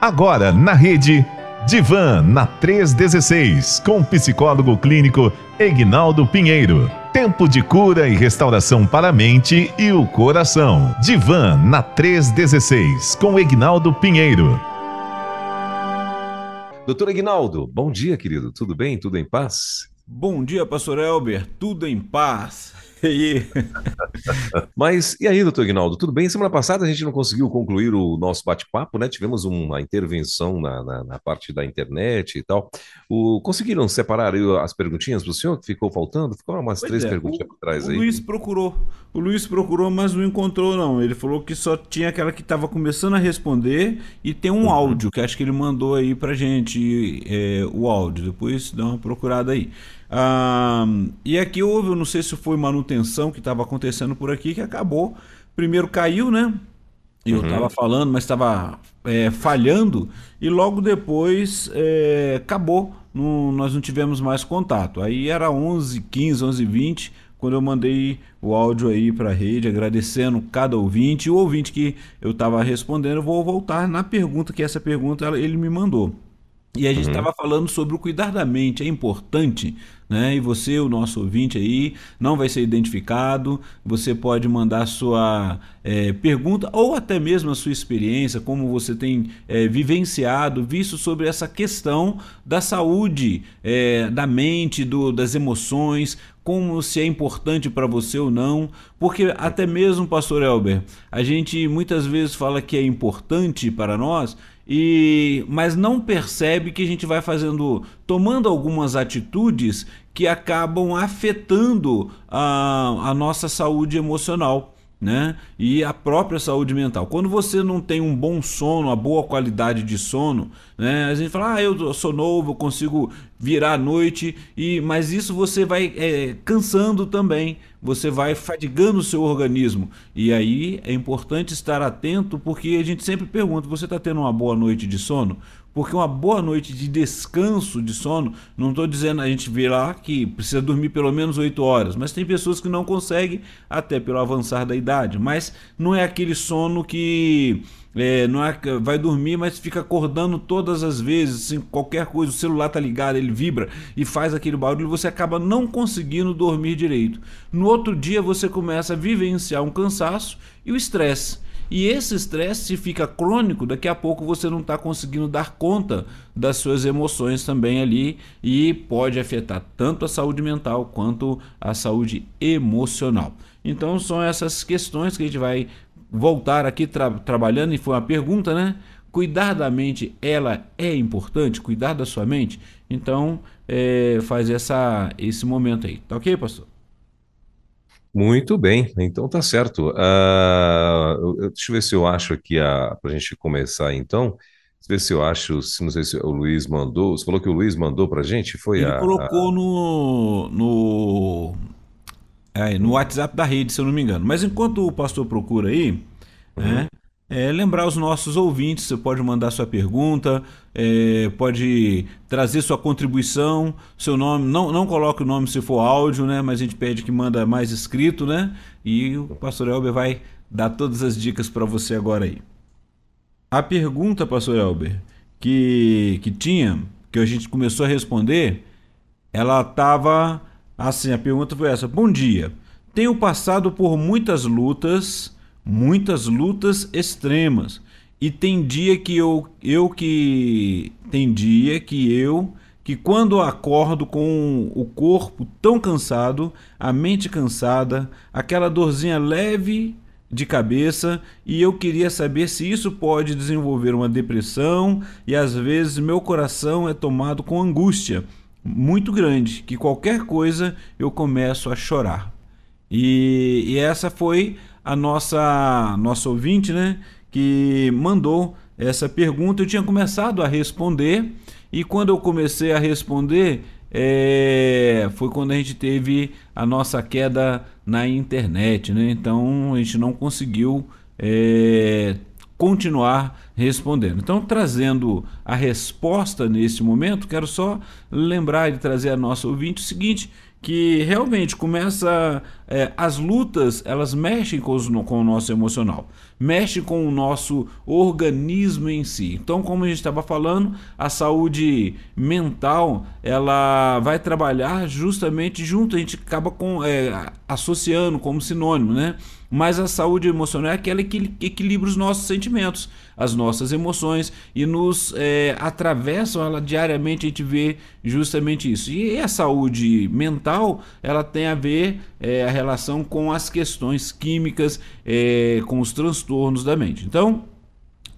Agora na rede Divan na 316 com o psicólogo clínico Egnaldo Pinheiro. Tempo de cura e restauração para a mente e o coração. Divan na 316 com Egnaldo Pinheiro. Doutor Egnaldo, bom dia, querido. Tudo bem? Tudo em paz? Bom dia, pastor Elber. Tudo em paz. E? Mas e aí, doutor Ignaldo, tudo bem? Semana passada a gente não conseguiu concluir o nosso bate-papo, né? Tivemos uma intervenção na, na, na, parte da internet e tal. O, conseguiram separar as perguntinhas para o senhor que ficou faltando? Ficou umas pois três é, perguntinhas para trás o aí. O Luiz procurou. O Luiz procurou, mas não encontrou, não. Ele falou que só tinha aquela que estava começando a responder e tem um uhum. áudio que acho que ele mandou aí para gente é, o áudio. Depois dá uma procurada aí. Ah, e aqui houve, eu não sei se foi manutenção que estava acontecendo por aqui, que acabou. Primeiro caiu, né? Eu estava uhum. falando, mas estava é, falhando, e logo depois é, acabou. Não, nós não tivemos mais contato. Aí era 11, 15, 11, 20 quando eu mandei o áudio aí para a rede, agradecendo cada ouvinte. O ouvinte que eu estava respondendo, eu vou voltar na pergunta, que essa pergunta ele me mandou. E a gente estava uhum. falando sobre o cuidar da mente, é importante, né? E você, o nosso ouvinte aí, não vai ser identificado. Você pode mandar sua é, pergunta ou até mesmo a sua experiência, como você tem é, vivenciado, visto sobre essa questão da saúde, é, da mente, do, das emoções, como se é importante para você ou não, porque até mesmo, pastor Elber, a gente muitas vezes fala que é importante para nós e mas não percebe que a gente vai fazendo, tomando algumas atitudes que acabam afetando a, a nossa saúde emocional né? E a própria saúde mental. Quando você não tem um bom sono, uma boa qualidade de sono, né? A gente fala, ah, eu sou novo, consigo virar à noite, e mas isso você vai é, cansando também, você vai fadigando o seu organismo. E aí é importante estar atento, porque a gente sempre pergunta: você está tendo uma boa noite de sono? Porque uma boa noite de descanso, de sono, não estou dizendo, a gente vê lá que precisa dormir pelo menos 8 horas, mas tem pessoas que não conseguem, até pelo avançar da idade. Mas não é aquele sono que é, não é, vai dormir, mas fica acordando todas as vezes, assim, qualquer coisa, o celular tá ligado, ele vibra e faz aquele barulho, você acaba não conseguindo dormir direito. No outro dia você começa a vivenciar um cansaço e o estresse. E esse estresse, se fica crônico, daqui a pouco você não está conseguindo dar conta das suas emoções também ali e pode afetar tanto a saúde mental quanto a saúde emocional. Então são essas questões que a gente vai voltar aqui tra trabalhando e foi uma pergunta, né? Cuidar da mente, ela é importante? Cuidar da sua mente? Então, é, faz essa, esse momento aí. Tá ok, pastor? Muito bem, então tá certo. Uh, deixa eu ver se eu acho aqui para a gente começar então. Deixa eu ver se eu acho, se não sei se o Luiz mandou. Você falou que o Luiz mandou para a gente? Foi Ele a, colocou a... no, no, é, no WhatsApp da rede, se eu não me engano. Mas enquanto o pastor procura aí, uhum. né, é, lembrar os nossos ouvintes, você pode mandar sua pergunta, é, pode trazer sua contribuição, seu nome, não, não coloque o nome se for áudio, né? Mas a gente pede que manda mais escrito, né? E o pastor Elber vai dar todas as dicas para você agora aí. A pergunta, pastor Elber, que, que tinha, que a gente começou a responder, ela estava assim, a pergunta foi essa: Bom dia, tenho passado por muitas lutas muitas lutas extremas. E tem dia que eu, eu que tem dia que eu que quando acordo com o corpo tão cansado, a mente cansada, aquela dorzinha leve de cabeça, e eu queria saber se isso pode desenvolver uma depressão e às vezes meu coração é tomado com angústia muito grande, que qualquer coisa eu começo a chorar. E, e essa foi a nossa nossa ouvinte, né, que mandou essa pergunta. Eu tinha começado a responder e quando eu comecei a responder é, foi quando a gente teve a nossa queda na internet, né? Então a gente não conseguiu é, continuar respondendo. Então, trazendo a resposta nesse momento, quero só lembrar e trazer a nossa ouvinte o seguinte: que realmente começa é, as lutas elas mexem com, os, com o nosso emocional, mexem com o nosso organismo em si. Então, como a gente estava falando, a saúde mental ela vai trabalhar justamente junto. A gente acaba com, é, associando como sinônimo, né? Mas a saúde emocional é aquela que equilibra os nossos sentimentos, as nossas emoções e nos é, atravessam ela diariamente. A gente vê justamente isso. E a saúde mental ela tem a ver é, a relação com as questões químicas, é, com os transtornos da mente. Então,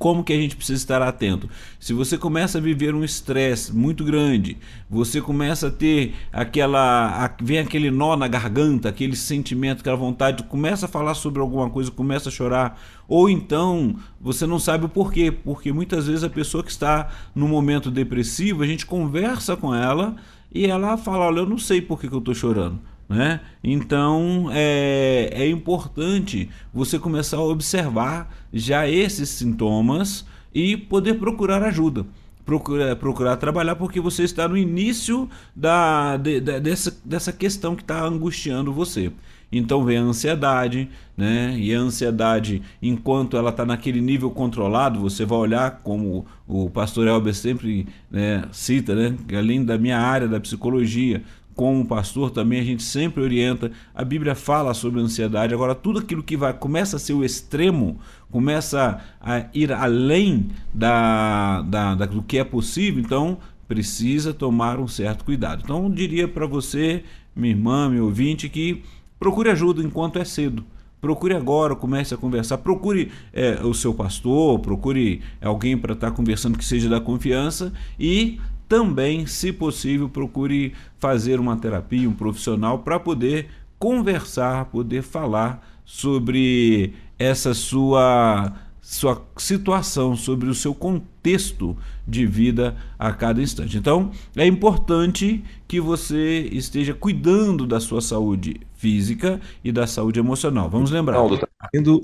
como que a gente precisa estar atento? Se você começa a viver um estresse muito grande, você começa a ter aquela. A, vem aquele nó na garganta, aquele sentimento, aquela vontade, começa a falar sobre alguma coisa, começa a chorar, ou então você não sabe o porquê, porque muitas vezes a pessoa que está no momento depressivo, a gente conversa com ela e ela fala: Olha, eu não sei por que, que eu estou chorando. Né? Então é, é importante você começar a observar já esses sintomas e poder procurar ajuda. Procurar, procurar trabalhar porque você está no início da, de, de, dessa, dessa questão que está angustiando você. Então vem a ansiedade, né? E a ansiedade, enquanto ela está naquele nível controlado, você vai olhar, como o pastor Elber sempre né, cita, né? Além da minha área da psicologia, como pastor também a gente sempre orienta. A Bíblia fala sobre ansiedade. Agora, tudo aquilo que vai começa a ser o extremo, começa a ir além da, da, da do que é possível, então precisa tomar um certo cuidado. Então, eu diria para você, minha irmã, meu ouvinte, que procure ajuda enquanto é cedo. Procure agora, comece a conversar. Procure é, o seu pastor, procure alguém para estar tá conversando que seja da confiança e também, se possível, procure fazer uma terapia, um profissional, para poder conversar, poder falar sobre essa sua sua situação, sobre o seu contexto de vida a cada instante. Então, é importante que você esteja cuidando da sua saúde física e da saúde emocional. Vamos lembrar. Tá indo...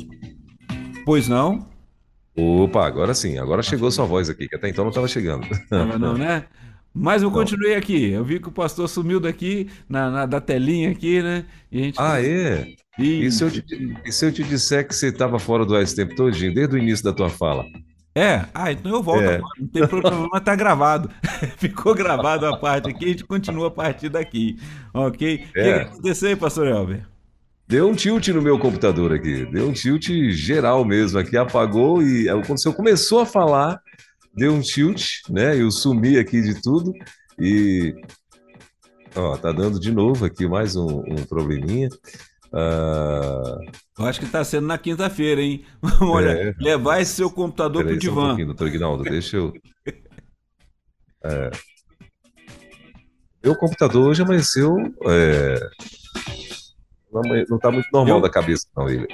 Pois não? Opa, agora sim, agora chegou sua voz aqui, que até então não estava chegando. Não, não, né? Mas eu continuei aqui. Eu vi que o pastor sumiu daqui, na, na da telinha aqui, né? E a gente... Ah, é? E... E, se eu te, e se eu te disser que você estava fora do ar esse tempo todinho, desde o início da tua fala? É? Ah, então eu volto é. agora. Não tem problema, tá gravado. Ficou gravado a parte aqui, a gente continua a partir daqui. Ok? O é. que, que aconteceu aí, pastor Elber? Deu um tilt no meu computador aqui, deu um tilt geral mesmo aqui, apagou e quando você começou a falar, deu um tilt, né? Eu sumi aqui de tudo e ó, tá dando de novo aqui mais um, um probleminha. Uh... Eu acho que está sendo na quinta-feira, hein? Olha, é. levar esse seu computador para o divã. Um doutor Ignaldo, deixa eu. É... Meu computador hoje amanheceu é... Não está muito normal eu, da cabeça, não, ele.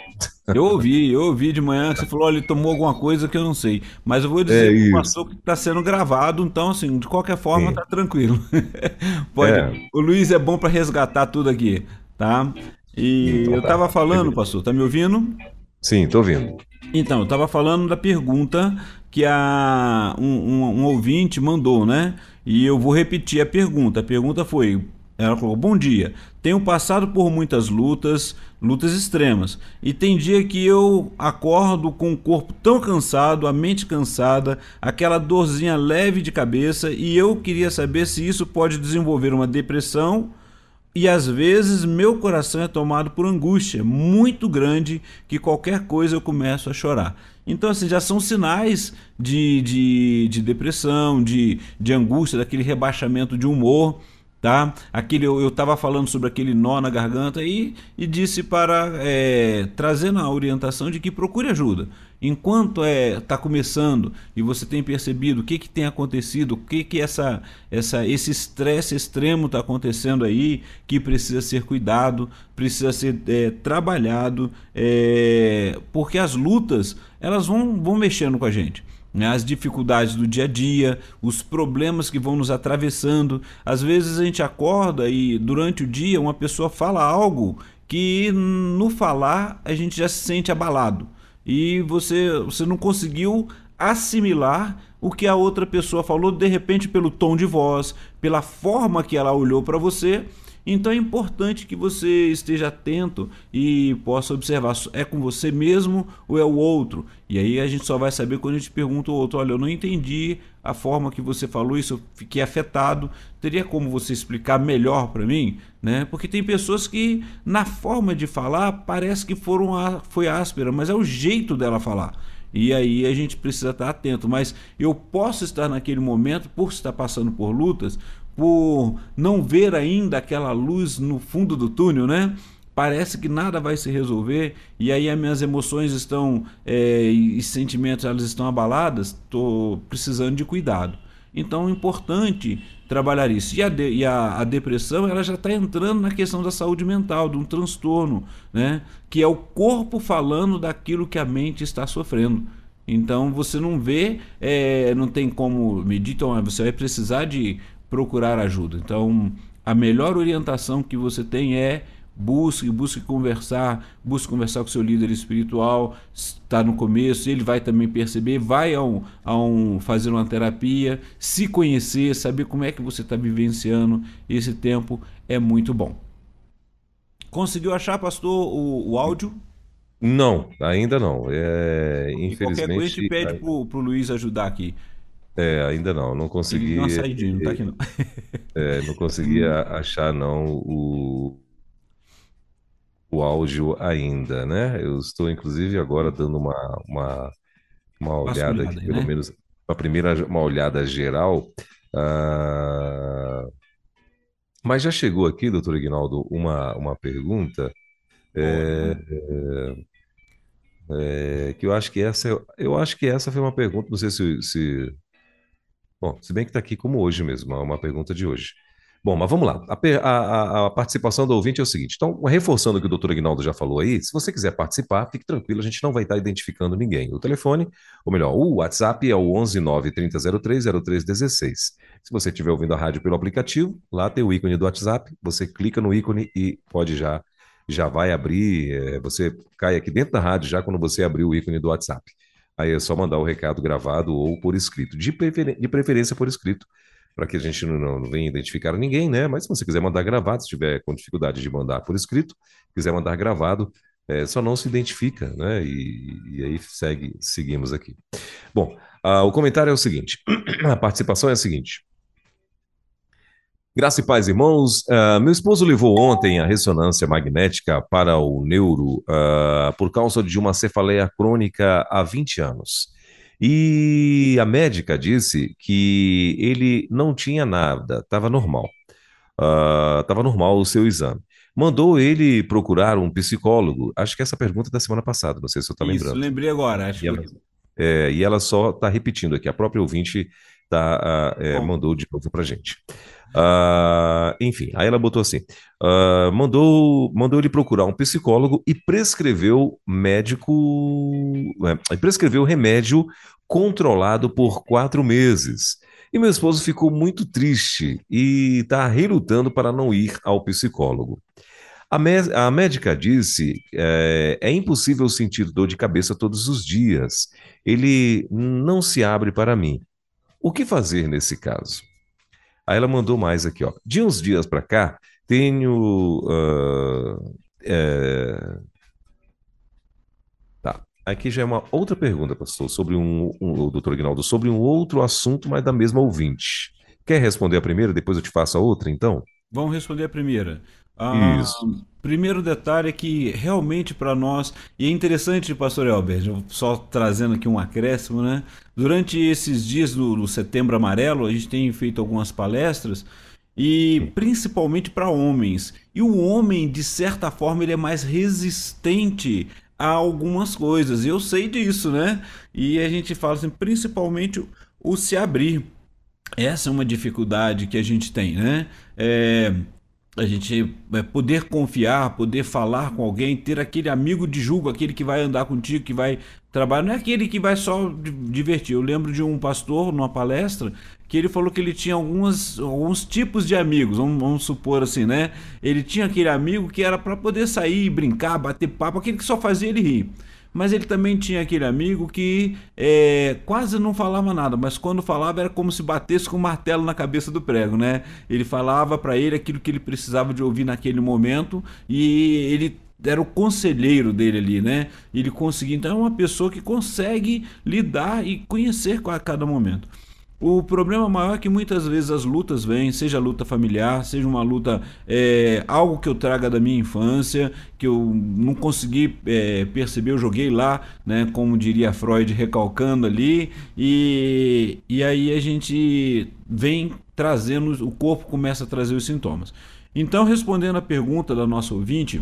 Eu ouvi, eu ouvi de manhã que você falou, olha, ele tomou alguma coisa que eu não sei. Mas eu vou dizer é que que está sendo gravado, então, assim, de qualquer forma, Sim. tá tranquilo. Pode. É. O Luiz é bom para resgatar tudo aqui, tá? E então, eu estava tá. falando, pastor, tá me ouvindo? Sim, tô ouvindo. Então, eu estava falando da pergunta que a, um, um, um ouvinte mandou, né? E eu vou repetir a pergunta. A pergunta foi: ela falou: Bom dia, tenho passado por muitas lutas, lutas extremas, e tem dia que eu acordo com o corpo tão cansado, a mente cansada, aquela dorzinha leve de cabeça, e eu queria saber se isso pode desenvolver uma depressão. E às vezes meu coração é tomado por angústia muito grande que qualquer coisa eu começo a chorar. Então, assim, já são sinais de, de, de depressão, de, de angústia, daquele rebaixamento de humor tá? Aquele, eu estava falando sobre aquele nó na garganta e, e disse para é, trazer na orientação de que procure ajuda. Enquanto é está começando e você tem percebido o que, que tem acontecido, o que, que essa, essa, esse estresse extremo está acontecendo aí, que precisa ser cuidado, precisa ser é, trabalhado, é, porque as lutas elas vão, vão mexendo com a gente as dificuldades do dia a dia, os problemas que vão nos atravessando. Às vezes a gente acorda e durante o dia uma pessoa fala algo que no falar a gente já se sente abalado e você, você não conseguiu assimilar o que a outra pessoa falou de repente pelo tom de voz, pela forma que ela olhou para você Então é importante que você esteja atento e possa observar: é com você mesmo ou é o outro? E aí a gente só vai saber quando a gente pergunta ao outro: olha, eu não entendi a forma que você falou isso, eu fiquei afetado. Teria como você explicar melhor para mim? Né? Porque tem pessoas que, na forma de falar, parece que foram foi áspera, mas é o jeito dela falar. E aí a gente precisa estar atento. Mas eu posso estar naquele momento, por estar passando por lutas, por não ver ainda aquela luz no fundo do túnel, né? Parece que nada vai se resolver e aí as minhas emoções estão é, e sentimentos elas estão abaladas. Estou precisando de cuidado. Então é importante trabalhar isso. E a, de, e a, a depressão ela já está entrando na questão da saúde mental, de um transtorno, né? que é o corpo falando daquilo que a mente está sofrendo. Então você não vê, é, não tem como medir, então você vai precisar de procurar ajuda. Então, a melhor orientação que você tem é busque, busque conversar, busque conversar com seu líder espiritual, está no começo, ele vai também perceber, vai a um, a um fazer uma terapia, se conhecer, saber como é que você está vivenciando esse tempo é muito bom. Conseguiu achar, pastor, o, o áudio? Não, ainda não. É, infelizmente. qualquer coisa a gente pede para o Luiz ajudar aqui. É, ainda não, não consegui. Uma saidinha, não tá aqui não. É, não consegui achar não o, o áudio ainda, né? Eu estou inclusive agora dando uma, uma, uma olhada aqui, aí, pelo né? menos uma primeira uma olhada geral. Uh... Mas já chegou aqui, doutor Ignaldo, uma, uma pergunta é, é, é, que eu acho que essa eu acho que essa foi uma pergunta, não sei se, se Bom, se bem que está aqui como hoje mesmo, é uma pergunta de hoje. Bom, mas vamos lá. A, a, a, participação do ouvinte é o seguinte. Então, reforçando o que o doutor Aguinaldo já falou aí, se você quiser participar, fique tranquilo, a gente não vai estar identificando ninguém. O telefone, ou melhor, o WhatsApp é o 11 3003 0316. Se você estiver ouvindo a rádio pelo aplicativo, lá tem o ícone do WhatsApp, você clica no ícone e pode já já vai abrir, é, você cai aqui dentro da rádio já quando você abrir o ícone do WhatsApp. Aí é só mandar o recado gravado ou por escrito, de, prefer... de preferência por escrito, para que a gente não, não venha identificar ninguém, né? Mas se você quiser mandar gravado, se tiver com dificuldade de mandar por escrito, quiser mandar gravado, é, só não se identifica, né? E, e aí segue, seguimos aqui. Bom, uh, o comentário é o seguinte: a participação é a seguinte. Graça e paz, irmãos. Uh, meu esposo levou ontem a ressonância magnética para o neuro uh, por causa de uma cefaleia crônica há 20 anos. E a médica disse que ele não tinha nada, estava normal. Estava uh, normal o seu exame. Mandou ele procurar um psicólogo. Acho que essa pergunta é da semana passada, não sei se eu estou lembrando. Isso, lembrei agora. Acho e, ela, é, e ela só está repetindo aqui. A própria ouvinte tá, é, mandou de novo para gente. Uh, enfim, aí ela botou assim: uh, mandou, mandou ele procurar um psicólogo e prescreveu médico, é, prescreveu remédio controlado por quatro meses. E meu esposo ficou muito triste e está relutando para não ir ao psicólogo. A, a médica disse: é, é impossível sentir dor de cabeça todos os dias. Ele não se abre para mim. O que fazer nesse caso? Aí ela mandou mais aqui, ó. De uns dias para cá, tenho. Uh, é... Tá. Aqui já é uma outra pergunta, pastor, sobre um, um, doutor Aguinaldo, sobre um outro assunto, mas da mesma ouvinte. Quer responder a primeira, depois eu te faço a outra, então? Vamos responder a primeira. Ah, Isso. Primeiro detalhe é que realmente para nós, e é interessante, pastor Elber, só trazendo aqui um acréscimo, né? Durante esses dias do, do Setembro Amarelo, a gente tem feito algumas palestras e principalmente para homens. E o homem, de certa forma, ele é mais resistente a algumas coisas. Eu sei disso, né? E a gente fala assim, principalmente o, o se abrir. Essa é uma dificuldade que a gente tem, né? É, a gente é, poder confiar, poder falar com alguém, ter aquele amigo de julgo, aquele que vai andar contigo, que vai trabalhar, não é aquele que vai só divertir. Eu lembro de um pastor numa palestra que ele falou que ele tinha algumas, alguns tipos de amigos, vamos, vamos supor assim, né? Ele tinha aquele amigo que era para poder sair, brincar, bater papo, aquele que só fazia ele rir. Mas ele também tinha aquele amigo que é, quase não falava nada, mas quando falava era como se batesse com um martelo na cabeça do prego, né? Ele falava para ele aquilo que ele precisava de ouvir naquele momento e ele era o conselheiro dele ali, né? Ele conseguia, então é uma pessoa que consegue lidar e conhecer a cada momento. O problema maior é que muitas vezes as lutas vêm, seja luta familiar, seja uma luta, é, algo que eu traga da minha infância, que eu não consegui é, perceber, eu joguei lá, né, como diria Freud, recalcando ali, e, e aí a gente vem trazendo, o corpo começa a trazer os sintomas. Então, respondendo a pergunta da nossa ouvinte,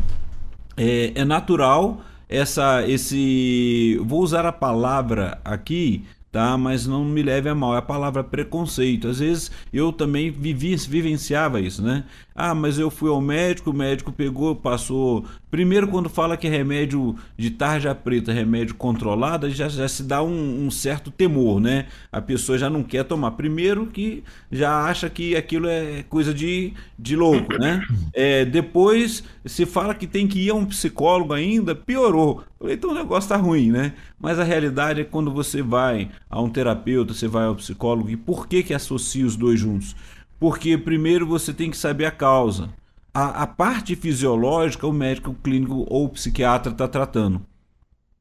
é, é natural essa, esse, vou usar a palavra aqui, tá? Mas não me leve a mal, é a palavra preconceito. Às vezes eu também vivi, vivenciava isso, né? Ah, mas eu fui ao médico, o médico pegou, passou. Primeiro, quando fala que é remédio de tarja preta, remédio controlado, já, já se dá um, um, certo temor, né? A pessoa já não quer tomar. Primeiro, que já acha que aquilo é coisa de, de louco, né? É, depois, se fala que tem que ir a um psicólogo ainda, piorou. Então o negócio tá ruim, né? Mas a realidade é quando você vai a um terapeuta, você vai ao psicólogo, e por que que associa os dois juntos? Porque primeiro você tem que saber a causa. A, a parte fisiológica, o médico o clínico ou o psiquiatra está tratando.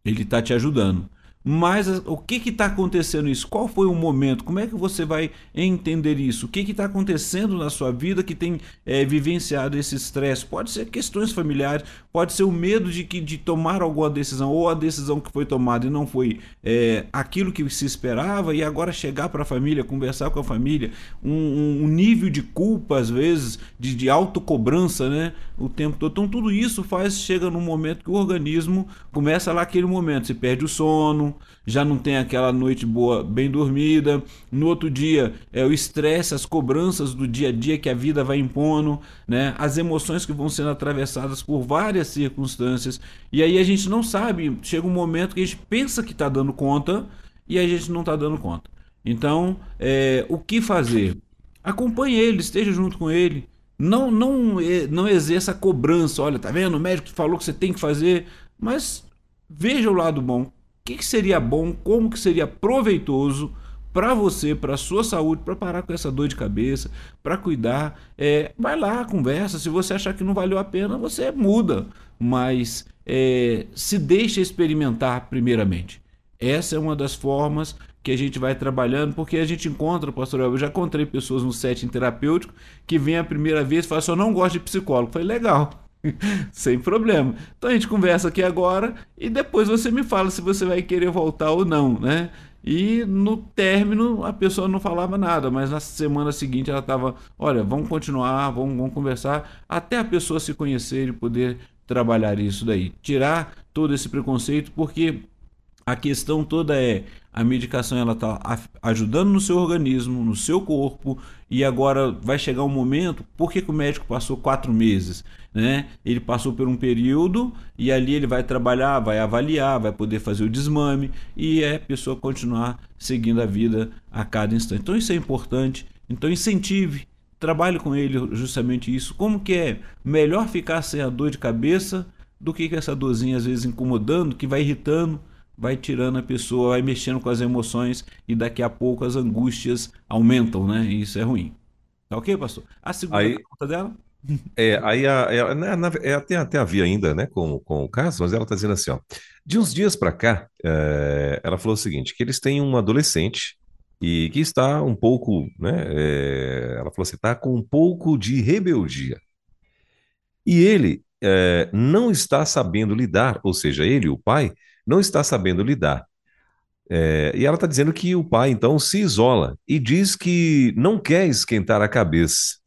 Ele está te ajudando. Mas o que está acontecendo isso? Qual foi o momento? Como é que você vai entender isso? O que está acontecendo na sua vida que tem é, vivenciado esse estresse? Pode ser questões familiares, pode ser o medo de, que, de tomar alguma decisão, ou a decisão que foi tomada e não foi é, aquilo que se esperava, e agora chegar para a família, conversar com a família, um, um, nível de culpa, às vezes, de, de autocobrança, né? O tempo todo. Então, tudo isso faz, chega num momento que o organismo começa lá aquele momento, se perde o sono já não tem aquela noite boa, bem dormida. No outro dia é o estresse, as cobranças do dia a dia que a vida vai impondo, né? As emoções que vão sendo atravessadas por várias circunstâncias. E aí a gente não sabe, chega um momento que a gente pensa que está dando conta e a gente não está dando conta. Então, é, o que fazer? Acompanhe ele, esteja junto com ele. Não, não, não exerça cobrança. Olha, tá vendo? O médico falou que você tem que fazer, mas veja o lado bom que, que seria bom, como que seria proveitoso para você, para sua saúde, para parar com essa dor de cabeça, para cuidar. É, vai lá, conversa. Se você achar que não valeu a pena, você muda. Mas é, se deixa experimentar primeiramente. Essa é uma das formas que a gente vai trabalhando, porque a gente encontra, pastor, eu já encontrei pessoas no setting terapêutico que vem a primeira vez e falam assim, eu não gosto de psicólogo. Foi legal. Sem problema. Então a gente conversa aqui agora e depois você me fala se você vai querer voltar ou não, né? E no término a pessoa não falava nada, mas na semana seguinte ela estava, olha, vamos continuar, vamos, vamos conversar, até a pessoa se conhecer e poder trabalhar isso daí. Tirar todo esse preconceito, porque a questão toda é a medicação ela está ajudando no seu organismo, no seu corpo, e agora vai chegar um momento. Por que, que o médico passou quatro meses? Né? Ele passou por um período e ali ele vai trabalhar, vai avaliar, vai poder fazer o desmame e é a pessoa continuar seguindo a vida a cada instante. Então isso é importante. Então incentive, trabalhe com ele justamente isso. Como que é melhor ficar sem a dor de cabeça do que essa dorzinha às vezes incomodando, que vai irritando vai tirando a pessoa, vai mexendo com as emoções e daqui a pouco as angústias aumentam, né? E isso é ruim. Tá ok, pastor? A segunda aí, pergunta dela? É, aí a, é, na, na, até, até havia ainda, né, com, com o caso, mas ela está dizendo assim, ó, de uns dias para cá, é, ela falou o seguinte, que eles têm um adolescente e que está um pouco, né, é, ela falou assim, está com um pouco de rebeldia. E ele é, não está sabendo lidar, ou seja, ele, o pai, não está sabendo lidar. É, e ela está dizendo que o pai, então, se isola e diz que não quer esquentar a cabeça.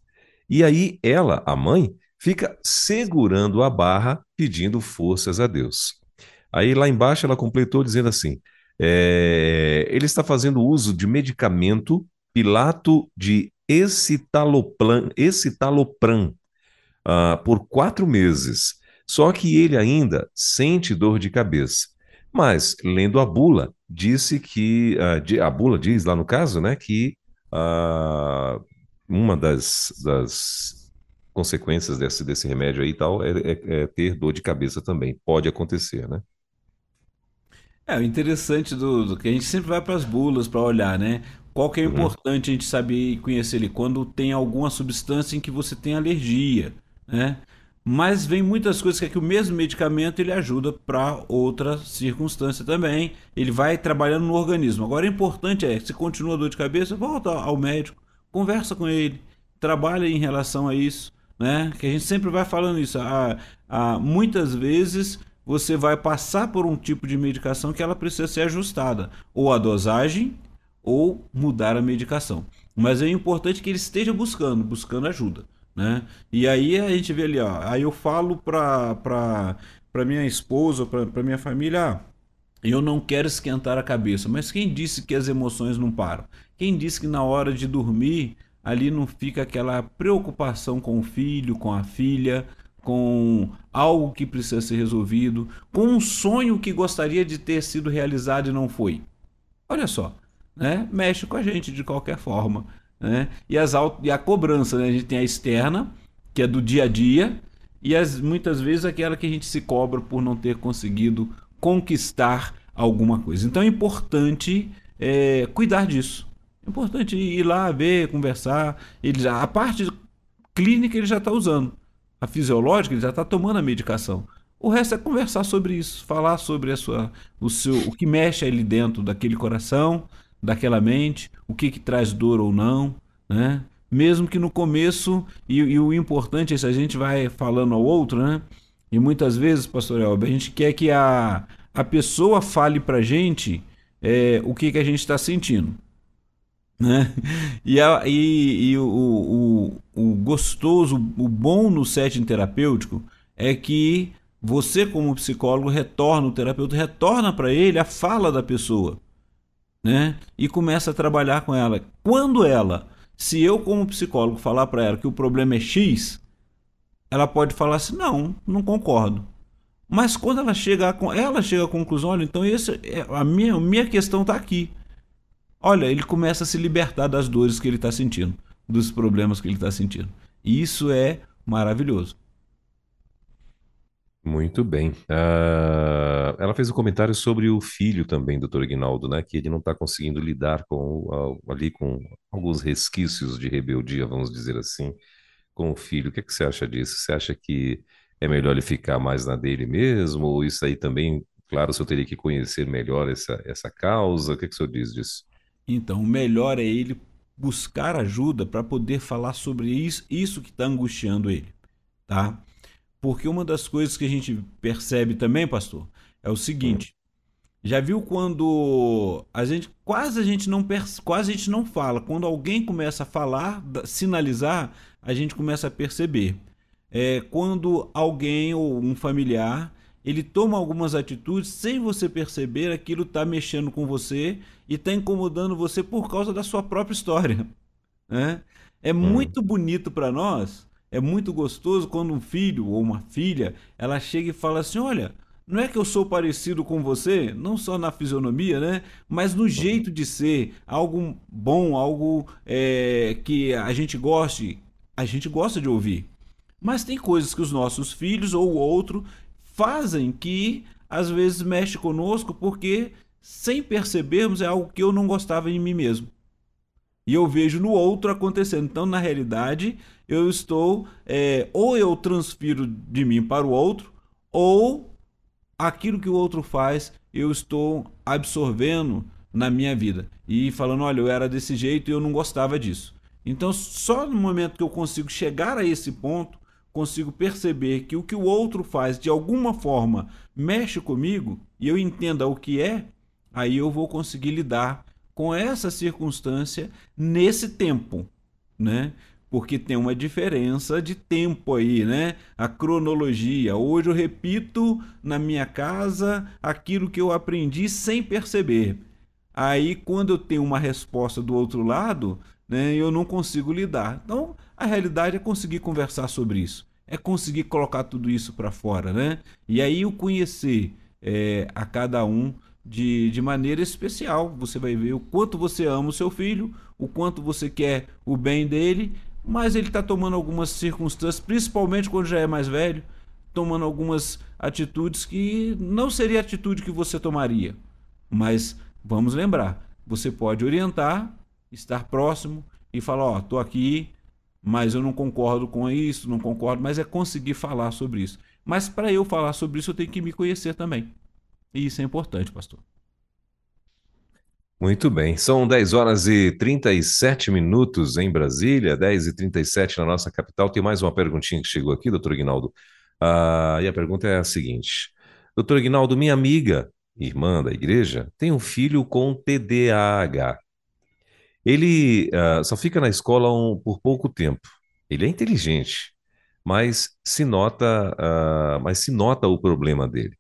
E aí ela, a mãe, fica segurando a barra, pedindo forças a Deus. Aí lá embaixo ela completou dizendo assim: é, ele está fazendo uso de medicamento pilato de escitalopram, uh, por quatro meses. Só que ele ainda sente dor de cabeça. Mas, lendo a bula, disse que. Uh, a bula diz lá no caso, né, que uh, uma das, das consequências desse, desse remédio aí e tal é, é, é, ter dor de cabeça também. Pode acontecer, né? É, o interessante do, do que a gente sempre vai para as bulas para olhar, né? Qual que é Uhum. importante a gente saber e conhecer ele? Quando tem alguma substância em que você tem alergia, né? Mas vem muitas coisas que, é que o mesmo medicamento ele ajuda para outra circunstância também. Ele vai trabalhando no organismo. Agora, o importante é, se continua a dor de cabeça, volta ao médico, conversa com ele, trabalha em relação a isso, né? Que a gente sempre vai falando isso. Ah, muitas vezes você vai passar por um tipo de medicação que ela precisa ser ajustada, ou a dosagem, ou mudar a medicação. Mas é importante que ele esteja buscando, buscando ajuda, né? E aí a gente vê ali, ó, aí eu falo para para minha esposa, para minha família, ah, eu não quero esquentar a cabeça, mas quem disse que as emoções não param? Quem disse que na hora de dormir ali não fica aquela preocupação com o filho, com a filha, com algo que precisa ser resolvido, com um sonho que gostaria de ter sido realizado e não foi? Olha só, né? Mexe com a gente de qualquer forma, né? E, as, e a cobrança, né? A gente tem a externa, que é do dia a dia, e as, muitas vezes aquela que a gente se cobra por não ter conseguido conquistar alguma coisa. Então é importante é, cuidar disso. É importante ir lá ver, conversar. Ele já, a parte clínica ele já está usando. A fisiológica ele já está tomando a medicação. O resto é conversar sobre isso, falar sobre a sua, o, seu, o que mexe ali dentro daquele coração, daquela mente, o que, que traz dor ou não, né? Mesmo que no começo, e, e o importante é se a gente vai falando ao outro, né? E muitas vezes, pastor Elber, a gente quer que a, a pessoa fale pra gente é, o que, que a gente está sentindo. Né? E, a, e, e o, o, o, gostoso, o bom no setting terapêutico é que você, como psicólogo, retorna, o terapeuta retorna para ele a fala da pessoa. Né? E começa a trabalhar com ela. Quando ela, se eu, como psicólogo, falar para ela que o problema é X, ela pode falar assim: não, não concordo. Mas quando ela chega a, ela chega à conclusão, olha, então esse, é, a, minha, a minha questão está aqui. Olha, ele começa a se libertar das dores que ele está sentindo, dos problemas que ele está sentindo. E isso é maravilhoso. Muito bem. Uh, ela fez um comentário sobre o filho também, doutor Ignaldo, né? Que ele não está conseguindo lidar com uh, ali com alguns resquícios de rebeldia, vamos dizer assim, com o filho. O que, é que você acha disso? Você acha que é melhor ele ficar mais na dele mesmo? Ou isso aí também, claro, o senhor teria que conhecer melhor essa, essa causa? O que, é que o senhor diz disso? Então, o melhor é ele buscar ajuda para poder falar sobre isso, isso que está angustiando ele, tá? Porque uma das coisas que a gente percebe também, pastor, é o seguinte: já viu quando a gente quase a gente não quase a gente não fala, quando alguém começa a falar, sinalizar, a gente começa a perceber. É quando alguém ou um familiar ele toma algumas atitudes sem você perceber, aquilo está mexendo com você e está incomodando você por causa da sua própria história. Né? É muito bonito para nós é muito gostoso quando um filho ou uma filha ela chega e fala assim: olha, não é que eu sou parecido com você, não só na fisionomia, né? Mas no jeito de ser, algo bom, algo é, que a gente goste, a gente gosta de ouvir. Mas tem coisas que os nossos filhos ou outro fazem que às vezes mexe conosco porque sem percebermos é algo que eu não gostava em mim mesmo e eu vejo no outro acontecendo. Então, na realidade, eu estou é, ou eu transfiro de mim para o outro, ou aquilo que o outro faz eu estou absorvendo na minha vida e falando, olha, eu era desse jeito e eu não gostava disso. Então, só no momento que eu consigo chegar a esse ponto, consigo perceber que o que o outro faz de alguma forma mexe comigo e eu entenda o que é, aí eu vou conseguir lidar com essa circunstância nesse tempo, né? Porque tem uma diferença de tempo aí, né? A cronologia. Hoje eu repito na minha casa aquilo que eu aprendi sem perceber. Aí, quando eu tenho uma resposta do outro lado, né, eu não consigo lidar. Então, a realidade é conseguir conversar sobre isso, é conseguir colocar tudo isso para fora, né? E aí o conhecer é, a cada um de, de maneira especial. Você vai ver o quanto você ama o seu filho, o quanto você quer o bem dele, mas ele está tomando algumas circunstâncias, principalmente quando já é mais velho, tomando algumas atitudes que não seria a atitude que você tomaria. Mas vamos lembrar, você pode orientar, estar próximo e falar, ó, oh, tô aqui, mas eu não concordo com isso, não concordo, mas é conseguir falar sobre isso. Mas para eu falar sobre isso, eu tenho que me conhecer também. E isso é importante, pastor. Muito bem, são 10 horas e 37 minutos em Brasília, 10 e 37 na nossa capital. Tem mais uma perguntinha que chegou aqui, doutor Ignaldo. Ah, e a pergunta é a seguinte: Doutor Ignaldo, minha amiga, irmã da igreja, tem um filho com TDAH. Ele uh, só fica na escola um, por pouco tempo. Ele é inteligente, mas se nota, uh, mas se nota o problema dele.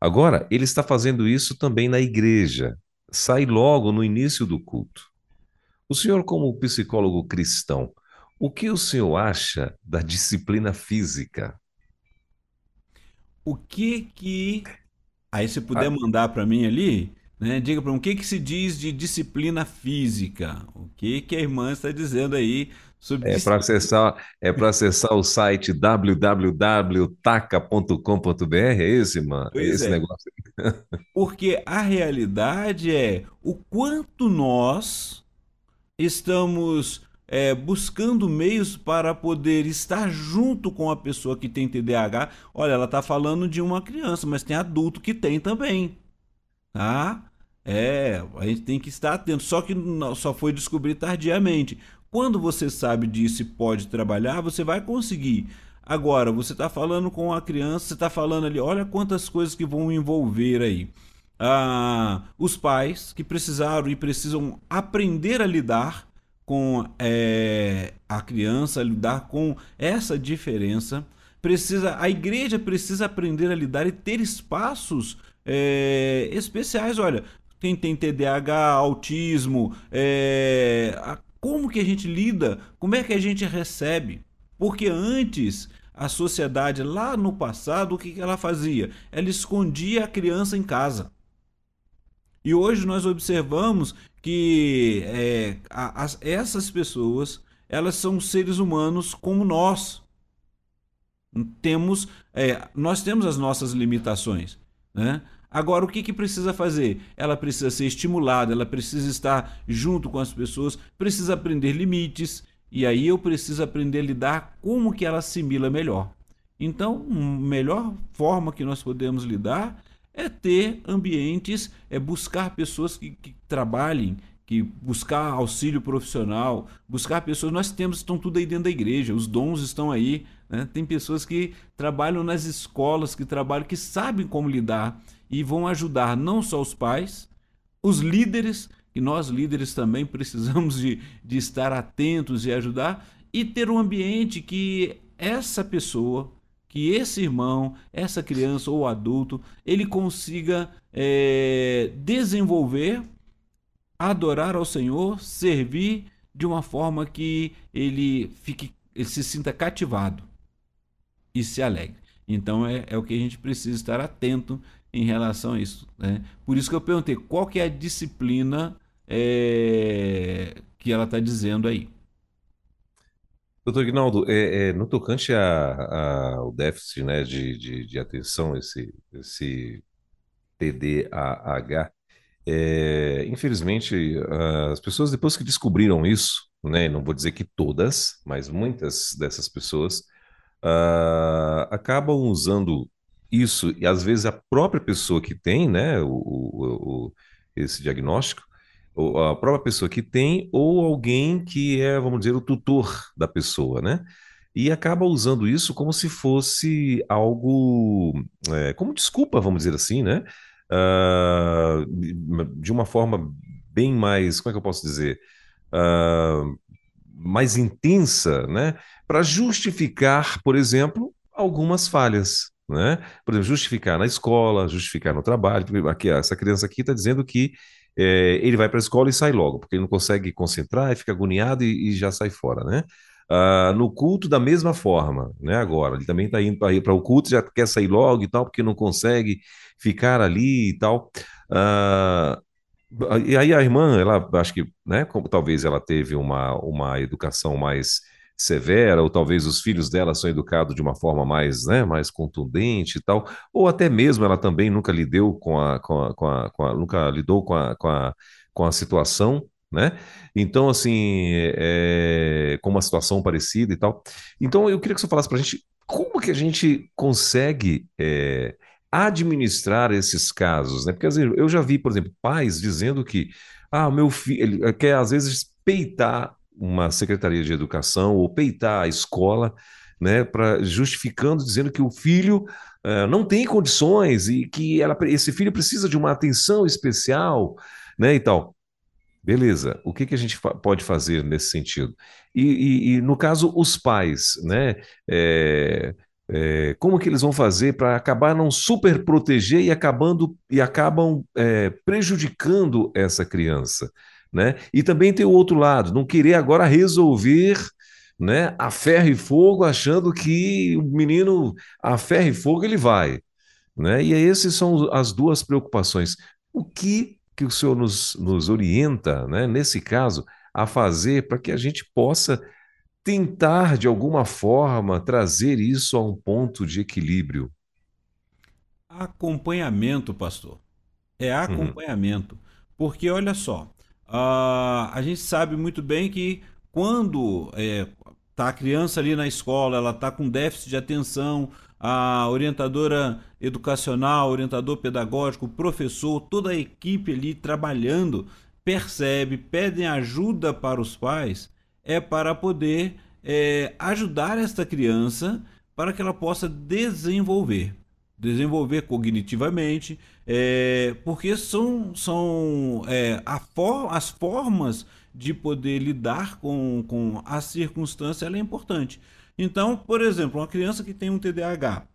Agora, ele está fazendo isso também na igreja. Sai logo no início do culto. O senhor, como psicólogo cristão, o que o senhor acha da disciplina física? O que que aí se puder ah. mandar para mim ali, né? Diga para mim o que que se diz de disciplina física? O que que a irmã está dizendo aí É para acessar é para acessar o site www.taca.com.br, é esse, irmã? Pois é esse é. negócio. Porque a realidade é o quanto nós estamos é, buscando meios para poder estar junto com a pessoa que tem TDAH. Olha, ela está falando de uma criança, mas tem adulto que tem também, tá? É, a gente tem que estar atento. Só que só foi descobrir tardiamente. Quando você sabe disso e pode trabalhar, você vai conseguir. Agora, você está falando com a criança, você está falando ali, olha quantas coisas que vão envolver aí. Ah, os pais que precisaram e precisam aprender a lidar com é, a criança, lidar com essa diferença. Precisa, a igreja precisa aprender a lidar e ter espaços é, especiais. Olha, quem tem TDAH, autismo, é, a, como que a gente lida? Como é que a gente recebe? Porque antes a sociedade lá no passado o que ela fazia? Ela escondia a criança em casa. E hoje nós observamos que é, a, a, essas pessoas elas são seres humanos como nós. Temos, é, nós temos as nossas limitações. Né? Agora, o que, que precisa fazer? Ela precisa ser estimulada, ela precisa estar junto com as pessoas, precisa aprender limites, e aí eu preciso aprender a lidar como que ela assimila melhor. Então, a melhor forma que nós podemos lidar é ter ambientes, é buscar pessoas que, que trabalhem, que buscar auxílio profissional, buscar pessoas. Nós temos, estão tudo aí dentro da igreja, os dons estão aí. Né? Tem pessoas que trabalham nas escolas, que trabalham, que sabem como lidar e vão ajudar não só os pais, os líderes, que nós líderes também precisamos de, de estar atentos e ajudar, e ter um ambiente que essa pessoa que esse irmão, essa criança ou adulto, ele consiga é, desenvolver, adorar ao Senhor, servir de uma forma que ele fique, ele se sinta cativado e se alegre. Então é, é o que a gente precisa estar atento em relação a isso. Né? Por isso que eu perguntei qual que é a disciplina é, que ela está dizendo aí. Doutor Ignaldo, é, é, no tocante ao déficit né, de, de, de, atenção, esse, esse TDAH, é, infelizmente, as pessoas, depois que descobriram isso, né, não vou dizer que todas, mas muitas dessas pessoas, uh, acabam usando isso, e às vezes a própria pessoa que tem né, o, o, o esse diagnóstico, a própria pessoa que tem ou alguém que é, vamos dizer, o tutor da pessoa, né? E acaba usando isso como se fosse algo, é, como desculpa, vamos dizer assim, né? Uh, de uma forma bem mais, como é que eu posso dizer? Uh, mais intensa, né? Para justificar, por exemplo, algumas falhas, né? Por exemplo, justificar na escola, justificar no trabalho. Aqui, essa criança aqui está dizendo que é, ele vai para a escola e sai logo, porque ele não consegue concentrar fica agoniado e, e já sai fora, né? Uh, no culto, da mesma forma, né? Agora, ele também está indo para o culto, já quer sair logo e tal, porque não consegue ficar ali e tal. Uh, e aí a irmã, ela acho que, né, como talvez ela teve uma, uma educação mais severa, ou talvez os filhos dela são educados de uma forma mais, né, mais contundente e tal, ou até mesmo ela também nunca lidou com a, com a, com a, com a nunca lidou com a, com a, com a situação, né? Então, assim, é, com uma situação parecida e tal. Então, eu queria que você falasse para a gente como que a gente consegue é, administrar esses casos, né? Porque vezes, eu já vi, por exemplo, pais dizendo que ah, meu filho quer às vezes peitar uma secretaria de educação ou peitar a escola, né, para justificando, dizendo que o filho uh, não tem condições e que ela, esse filho precisa de uma atenção especial, né, e tal. Beleza, o que, que a gente fa pode fazer nesse sentido? E, e, e, no caso, os pais, né? É, é, como que eles vão fazer para acabar não super proteger e acabando e acabam é, prejudicando essa criança? Né? E também tem o outro lado, não querer agora resolver, né, a ferro e fogo, achando que o menino a ferro e fogo ele vai, né? E essas são as duas preocupações. O que que o senhor nos, nos orienta, né, nesse caso, a fazer para que a gente possa tentar de alguma forma trazer isso a um ponto de equilíbrio? Acompanhamento, pastor. É uhum. acompanhamento. Uhum. Porque olha só, Uh, a gente sabe muito bem que quando é, tá a criança ali na escola, ela está com déficit de atenção, a orientadora educacional, orientador pedagógico, professor, toda a equipe ali trabalhando, percebe, pedem ajuda para os pais, é para poder é, ajudar esta criança para que ela possa desenvolver desenvolver cognitivamente, é, porque são, são é, for, as formas de poder lidar com, com a circunstância ela é importante. Então, por exemplo, uma criança que tem um TDAH,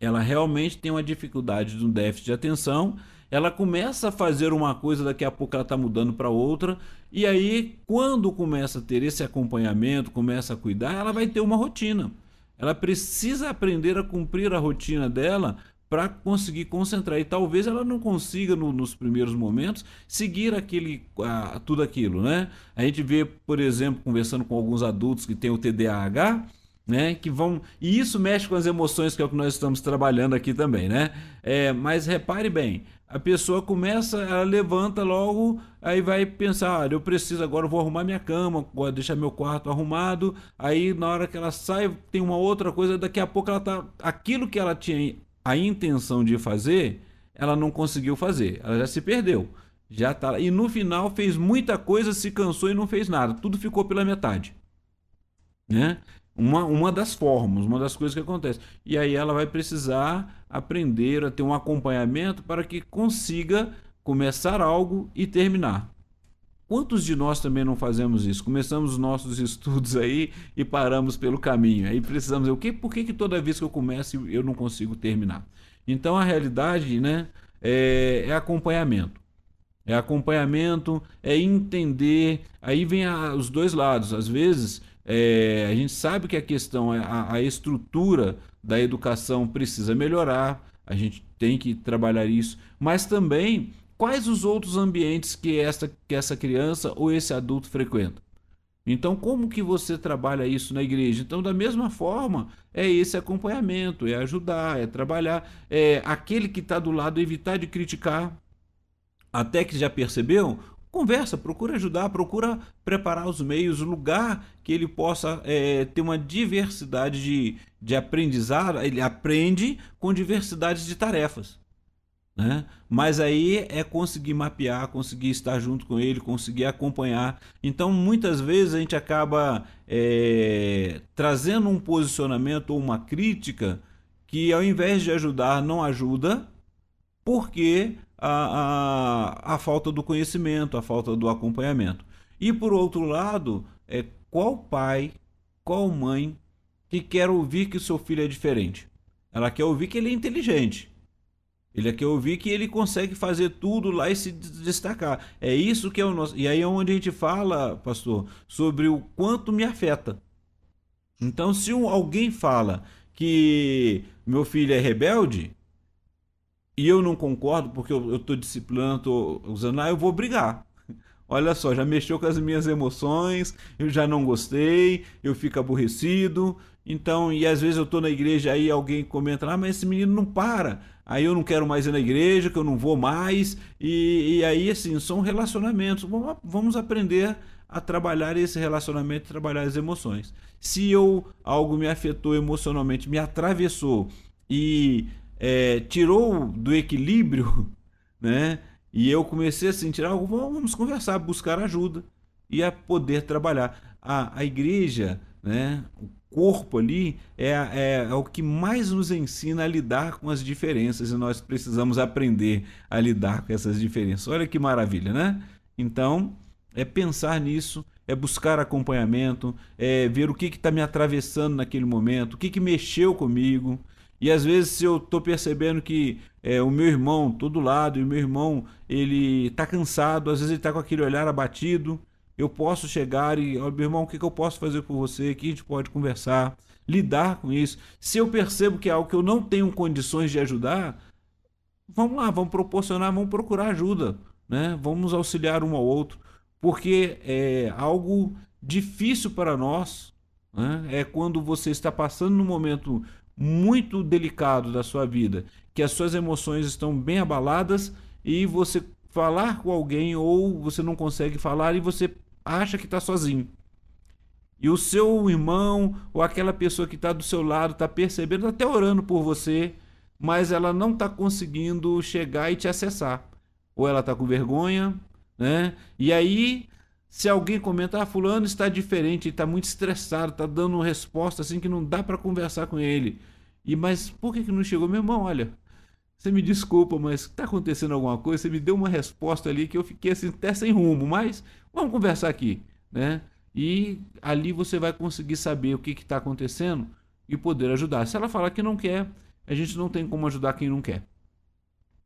ela realmente tem uma dificuldade de um déficit de atenção, ela começa a fazer uma coisa, daqui a pouco ela está mudando para outra, e aí, quando começa a ter esse acompanhamento, começa a cuidar, ela vai ter uma rotina. Ela precisa aprender a cumprir a rotina dela para conseguir concentrar. E talvez ela não consiga, no, nos primeiros momentos, seguir aquele, a, tudo aquilo. Né? A gente vê, por exemplo, conversando com alguns adultos que têm o TDAH, né, que vão e isso mexe com as emoções que é o que nós estamos trabalhando aqui também, né? É, mas repare bem, a pessoa começa, ela levanta logo, aí vai pensar, ah, eu preciso agora, eu vou arrumar minha cama, vou deixar meu quarto arrumado. Aí na hora que ela sai, tem uma outra coisa, daqui a pouco ela tá aquilo que ela tinha a intenção de fazer, ela não conseguiu fazer. Ela já se perdeu. Já tá, e no final fez muita coisa, se cansou e não fez nada. Tudo ficou pela metade. Né? Uma, uma das formas, uma das coisas que acontece. E aí ela vai precisar aprender a ter um acompanhamento para que consiga começar algo e terminar. Quantos de nós também não fazemos isso? Começamos os nossos estudos aí e paramos pelo caminho. Aí precisamos, o que, por que, que toda vez que eu começo eu não consigo terminar? Então a realidade, né, é, é acompanhamento. É acompanhamento, é entender. Aí vem a, os dois lados. Às vezes é, a gente sabe que a questão, é a, a estrutura da educação precisa melhorar, a gente tem que trabalhar isso, mas também quais os outros ambientes que essa, que essa criança ou esse adulto frequenta. Então, como que você trabalha isso na igreja? Então, da mesma forma, é esse acompanhamento, é ajudar, é trabalhar, é aquele que está do lado evitar de criticar. Até que já percebeu, conversa, procura ajudar, procura preparar os meios, o lugar que ele possa é, ter uma diversidade de, de aprendizado. Ele aprende com diversidade de tarefas. Né? Mas aí é conseguir mapear, conseguir estar junto com ele, conseguir acompanhar. Então, muitas vezes a gente acaba é, trazendo um posicionamento ou uma crítica que, ao invés de ajudar, não ajuda, porque a, a, a falta do conhecimento, a falta do acompanhamento. E por outro lado, é qual pai, qual mãe que quer ouvir que o seu filho é diferente? Ela quer ouvir que ele é inteligente. Ele quer ouvir que ele consegue fazer tudo lá e se destacar. É isso que é o nosso. E aí é onde a gente fala, pastor, sobre o quanto me afeta. Então, se alguém fala que meu filho é rebelde, e eu não concordo porque eu estou disciplinando, estou usando, ah, eu vou brigar. olha só, já mexeu com as minhas emoções, eu já não gostei, eu fico aborrecido. Então, e às vezes eu tô na igreja aí alguém comenta, ah, mas esse menino não para. Aí eu não quero mais ir na igreja, que eu não vou mais. E, e aí, assim, são relacionamentos. Vamos aprender a trabalhar esse relacionamento, trabalhar as emoções. Se eu algo me afetou emocionalmente, me atravessou e é, tirou do equilíbrio, né? E eu comecei a sentir algo, vamos conversar, buscar ajuda e a poder trabalhar. A, a igreja, né? O corpo ali é, é, é, o que mais nos ensina a lidar com as diferenças e nós precisamos aprender a lidar com essas diferenças. Olha que maravilha, né? Então, é pensar nisso, é buscar acompanhamento, é ver o que está me atravessando naquele momento, o que, que mexeu comigo. E às vezes se eu estou percebendo que é, o meu irmão, todo lado, e o meu irmão ele está cansado, às vezes ele está com aquele olhar abatido, eu posso chegar e, oh, meu irmão, o que, que eu posso fazer por você? Que a gente pode conversar, lidar com isso. Se eu percebo que é algo que eu não tenho condições de ajudar, vamos lá, vamos proporcionar, vamos procurar ajuda, né? Vamos auxiliar um ao outro, porque é algo difícil para nós. Né? É quando você está passando num momento muito delicado da sua vida, que as suas emoções estão bem abaladas e você falar com alguém ou você não consegue falar e você acha que está sozinho. E o seu irmão ou aquela pessoa que está do seu lado está percebendo, está até orando por você, mas ela não está conseguindo chegar e te acessar. Ou ela está com vergonha, né? E aí, se alguém comentar, ah, fulano está diferente, está muito estressado, está dando uma resposta assim que não dá para conversar com ele. E mas por que, que não chegou, meu irmão? Olha, você me desculpa, mas está acontecendo alguma coisa? Você me deu uma resposta ali que eu fiquei assim, até sem rumo, mas vamos conversar aqui, né? E ali você vai conseguir saber o que está acontecendo e poder ajudar. Se ela falar que não quer, a gente não tem como ajudar quem não quer.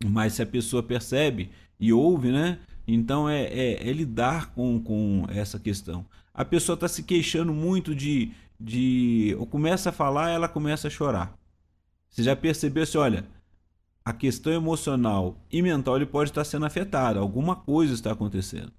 Mas se a pessoa percebe e ouve, né? Então é, é, é lidar com, com essa questão. A pessoa está se queixando muito de, de. Ou começa a falar, ela começa a chorar. Você já percebeu assim, olha, a questão emocional e mental ele pode estar sendo afetada, alguma coisa está acontecendo.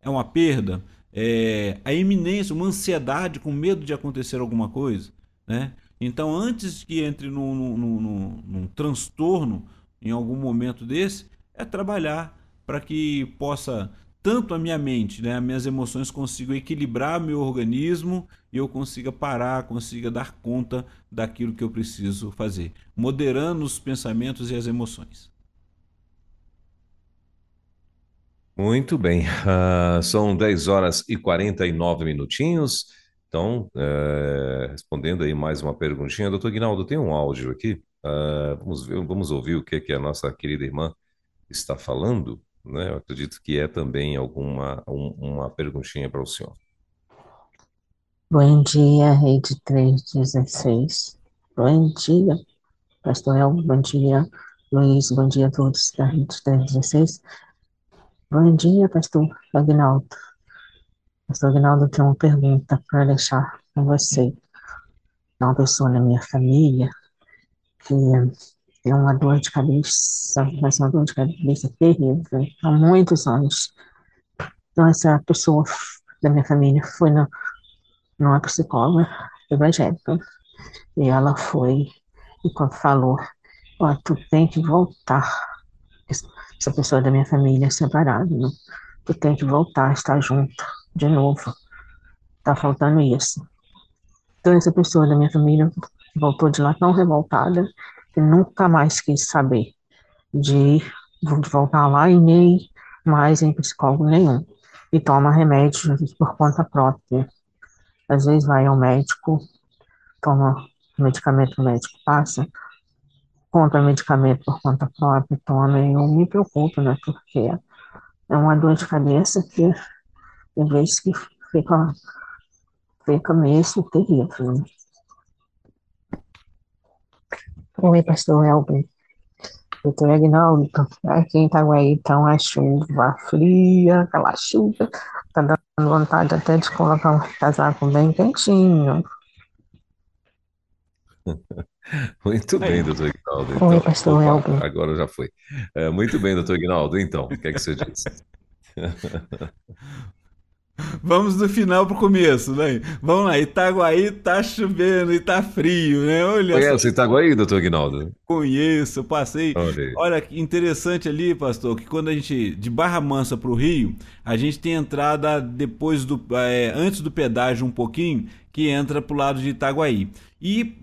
É uma perda, é a iminência, uma ansiedade com medo de acontecer alguma coisa, né? Então, antes que entre num, num, num, num transtorno em algum momento desse, é trabalhar para que possa tanto a minha mente, né, as minhas emoções consigam equilibrar meu organismo e eu consiga parar, consiga dar conta daquilo que eu preciso fazer, moderando os pensamentos e as emoções. Muito bem, uh, são 10 horas e 49 minutinhos. Então, uh, respondendo aí mais uma perguntinha, doutor Guinaldo, tem um áudio aqui. Uh, vamos, ver, vamos ouvir o que, que a nossa querida irmã está falando né? Eu acredito que é também alguma um, uma perguntinha para o senhor. Bom dia, Rede 316. Bom dia, Pastor El. Bom dia, Luiz. Bom dia a todos da Rede 316. Bom dia, Pastor Agnaldo. Pastor Agnaldo tem uma pergunta para deixar com você. É uma pessoa na minha família que tem uma dor de cabeça, mas uma dor de cabeça terrível, há muitos anos. Então, essa pessoa da minha família foi no, numa psicóloga evangélica, e ela foi e falou, ó, tu tem que voltar, essa pessoa da minha família é separada, né? tu tem que voltar, estar junto, de novo, tá faltando isso. Então, essa pessoa da minha família voltou de lá tão revoltada que nunca mais quis saber de voltar lá e nem mais em psicólogo nenhum. E toma remédio por conta própria. Às vezes vai ao médico, toma medicamento, o médico passa, compra medicamento por conta própria, toma, e eu me preocupo, né, porque é uma dor de cabeça que, tem vezes que fica, fica mesmo terrível, né? Oi, pastor Elber. Doutor Agnaldo, aqui em Itaguaí tá uma chuva fria, aquela chuva, tá dando vontade até de colocar um casaco bem quentinho. Muito bem, doutor Aguinaldo. Então, Oi, pastor Elber. Agora já foi. É, muito bem, doutor Aguinaldo. Então, o que é que você diz? Vamos do final pro começo, né? Vamos lá, Itaguaí tá chovendo e tá frio, né? Olha Conhece só... Itaguaí, doutor Aguinaldo? Conheço, passei. Olha, Olha que interessante ali, pastor, que quando a gente, de Barra Mansa pro Rio, a gente tem entrada depois do, é, antes do pedágio um pouquinho, que entra pro lado de Itaguaí. E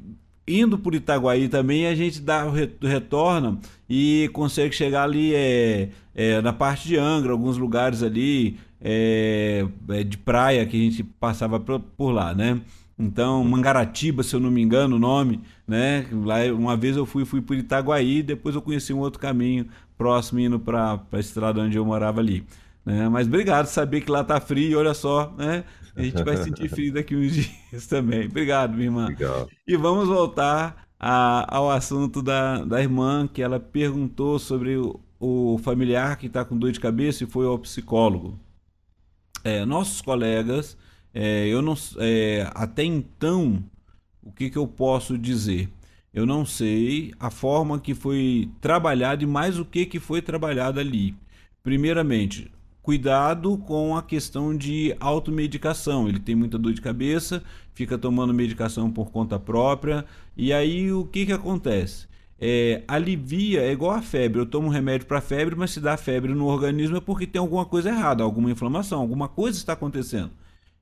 indo por Itaguaí também, a gente dá retorna e consegue chegar ali é, é, na parte de Angra, alguns lugares ali, é, é, de praia que a gente passava por, lá, né? Então, Mangaratiba, se eu não me engano o nome, né? Lá uma vez eu fui, fui por Itaguaí, depois eu conheci um outro caminho próximo indo para a estrada onde eu morava ali. Né? Mas obrigado, saber que lá tá frio, olha só, né? A gente vai sentir frio daqui uns dias também. Obrigado, minha irmã. Legal. E vamos voltar a, ao assunto da, da irmã, que ela perguntou sobre o, o familiar que está com dor de cabeça e foi ao psicólogo é, nossos colegas, é, eu não, é, até então, o que, que eu posso dizer? Eu não sei a forma que foi trabalhado e mais o que, que foi trabalhado ali. Primeiramente, cuidado com a questão de automedicação. Ele tem muita dor de cabeça, fica tomando medicação por conta própria. E aí o que, que acontece? é, alivia, é igual a febre. Eu tomo remédio para febre, mas se dá febre no organismo é porque tem alguma coisa errada, alguma inflamação, alguma coisa está acontecendo.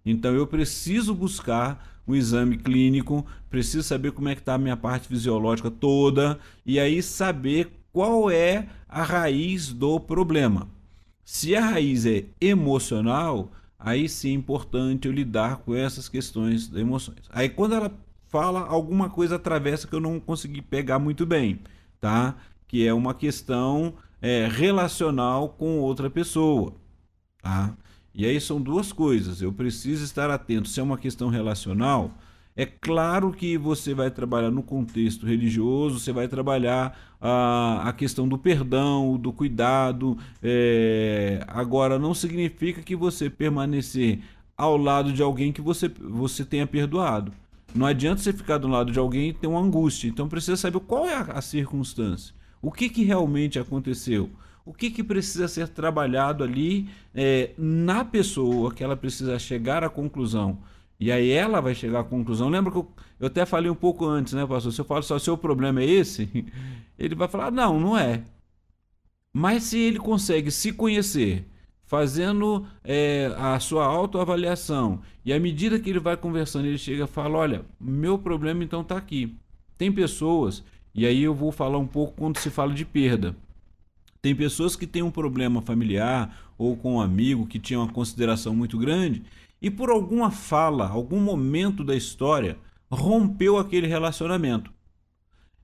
Então eu preciso buscar um exame clínico, preciso saber como é que está a minha parte fisiológica toda e aí saber qual é a raiz do problema. Se a raiz é emocional, aí sim é importante eu lidar com essas questões das emoções. Aí quando ela fala alguma coisa atravessa que eu não consegui pegar muito bem, tá? Que é uma questão é, relacional com outra pessoa, tá? E aí são duas coisas. Eu preciso estar atento. Se é uma questão relacional, é claro que você vai trabalhar no contexto religioso, você vai trabalhar a, a questão do perdão, do cuidado. É... Agora, não significa que você permanecer ao lado de alguém que você, você tenha perdoado. Não adianta você ficar do lado de alguém e ter uma angústia. Então precisa saber qual é a, a circunstância. O que, que realmente aconteceu? O que, que precisa ser trabalhado ali é, na pessoa que ela precisa chegar à conclusão. E aí ela vai chegar à conclusão. Lembra que eu, eu até falei um pouco antes, né, pastor? Se eu falo só, seu problema é esse, ele vai falar, não, não é. Mas se ele consegue se conhecer, fazendo é, a sua autoavaliação. E à medida que ele vai conversando, ele chega e fala: Olha, meu problema então está aqui. Tem pessoas, e aí eu vou falar um pouco quando se fala de perda. Tem pessoas que têm um problema familiar ou com um amigo que tinha uma consideração muito grande e por alguma fala, algum momento da história, rompeu aquele relacionamento.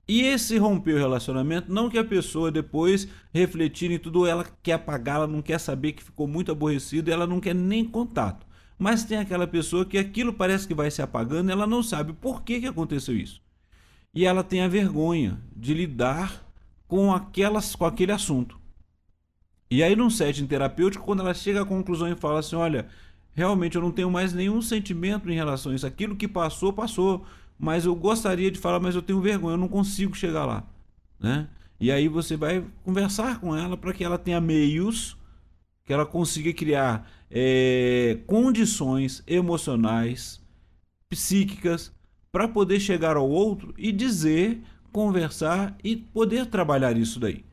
E esse romper o relacionamento, não que a pessoa depois refletir em tudo, ela quer apagar, ela não quer saber que ficou muito aborrecida, ela não quer nem contato. Mas tem aquela pessoa que aquilo parece que vai se apagando, ela não sabe por que, que aconteceu isso. E ela tem a vergonha de lidar com aquelas com aquele assunto. E aí num setting terapêutico, quando ela chega à conclusão e fala assim, olha, realmente eu não tenho mais nenhum sentimento em relação a isso, aquilo que passou, passou mas eu gostaria de falar, mas eu tenho vergonha, eu não consigo chegar lá, né? E aí você vai conversar com ela para que ela tenha meios, que ela consiga criar é, condições emocionais, psíquicas, para poder chegar ao outro e dizer, conversar e poder trabalhar isso daí.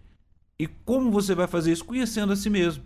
E como você vai fazer isso? Conhecendo a si mesmo.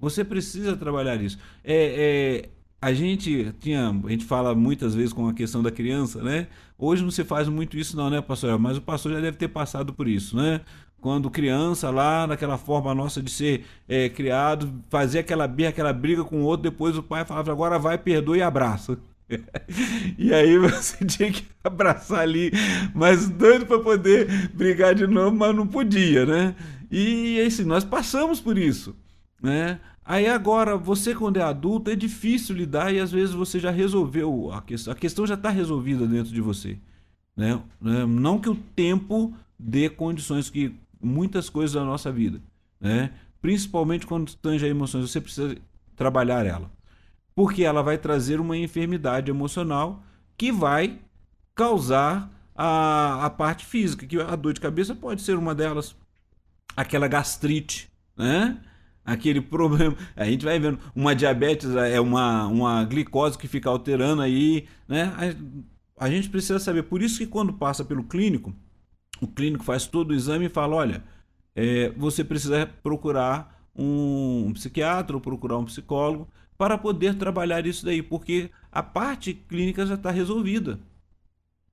Você precisa trabalhar isso. É, é, a gente tinha, a gente fala muitas vezes com a questão da criança, né? Hoje não se faz muito isso não, né, pastor? Mas o pastor já deve ter passado por isso, né? Quando criança lá, naquela forma nossa de ser é, criado, fazia aquela birra, aquela briga com o outro, depois o pai falava, agora vai, perdoa e abraça. e aí você tinha que abraçar ali, mas doido para poder brigar de novo, mas não podia, né? E assim, nós passamos por isso, né? Aí agora, você quando é adulto, é difícil lidar e às vezes você já resolveu a questão. A questão já está resolvida dentro de você. Né? né? Não que o tempo dê condições que muitas coisas da nossa vida, né? principalmente quando tange a emoções, você precisa trabalhar ela. Porque ela vai trazer uma enfermidade emocional que vai causar a, a parte física, que a dor de cabeça pode ser uma delas. Aquela gastrite, né? Aquele problema. A gente vai vendo uma diabetes, é uma, uma glicose que fica alterando aí, né? A, a gente precisa saber. Por isso que quando passa pelo clínico, o clínico faz todo o exame e fala: olha, é, você precisa procurar um psiquiatra ou procurar um psicólogo para poder trabalhar isso daí, porque a parte clínica já está resolvida.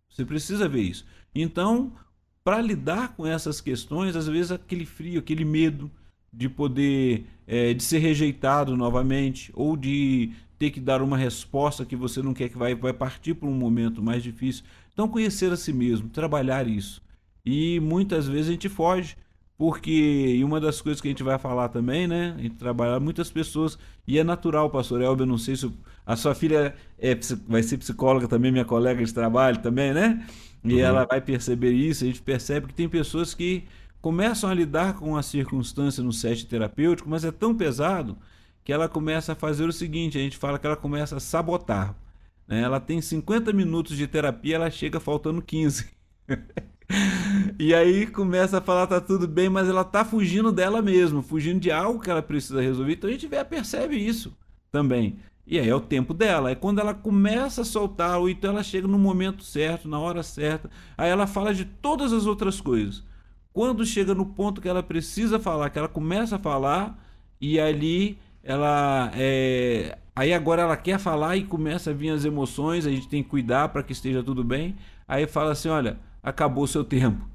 Você precisa ver isso. Então, para lidar com essas questões, às vezes aquele frio, aquele medo de poder é, de ser rejeitado novamente ou de ter que dar uma resposta que você não quer que vai, vai partir para um momento mais difícil. Então, conhecer a si mesmo, trabalhar isso. E muitas vezes a gente foge porque, e uma das coisas que a gente vai falar também, né? A gente trabalha muitas pessoas, e é natural, pastor Elber, não sei se a sua filha é, vai ser psicóloga também, minha colega de trabalho também, né? E uhum. ela vai perceber isso, a gente percebe que tem pessoas que começam a lidar com a circunstância no set terapêutico, mas é tão pesado que ela começa a fazer o seguinte, a gente fala que ela começa a sabotar. Né? Ela tem 50 minutos de terapia, ela chega faltando 15. e aí começa a falar tá tudo bem, mas ela tá fugindo dela mesma, fugindo de algo que ela precisa resolver. Então a gente vê, percebe isso também. E aí é o tempo dela. É quando ela começa a soltar, ou então ela chega no momento certo, na hora certa. Aí ela fala de todas as outras coisas. Quando chega no ponto que ela precisa falar, que ela começa a falar, e ali ela é... aí agora ela quer falar e começa a vir as emoções, a gente tem que cuidar para que esteja tudo bem. Aí fala assim, olha, acabou o seu tempo.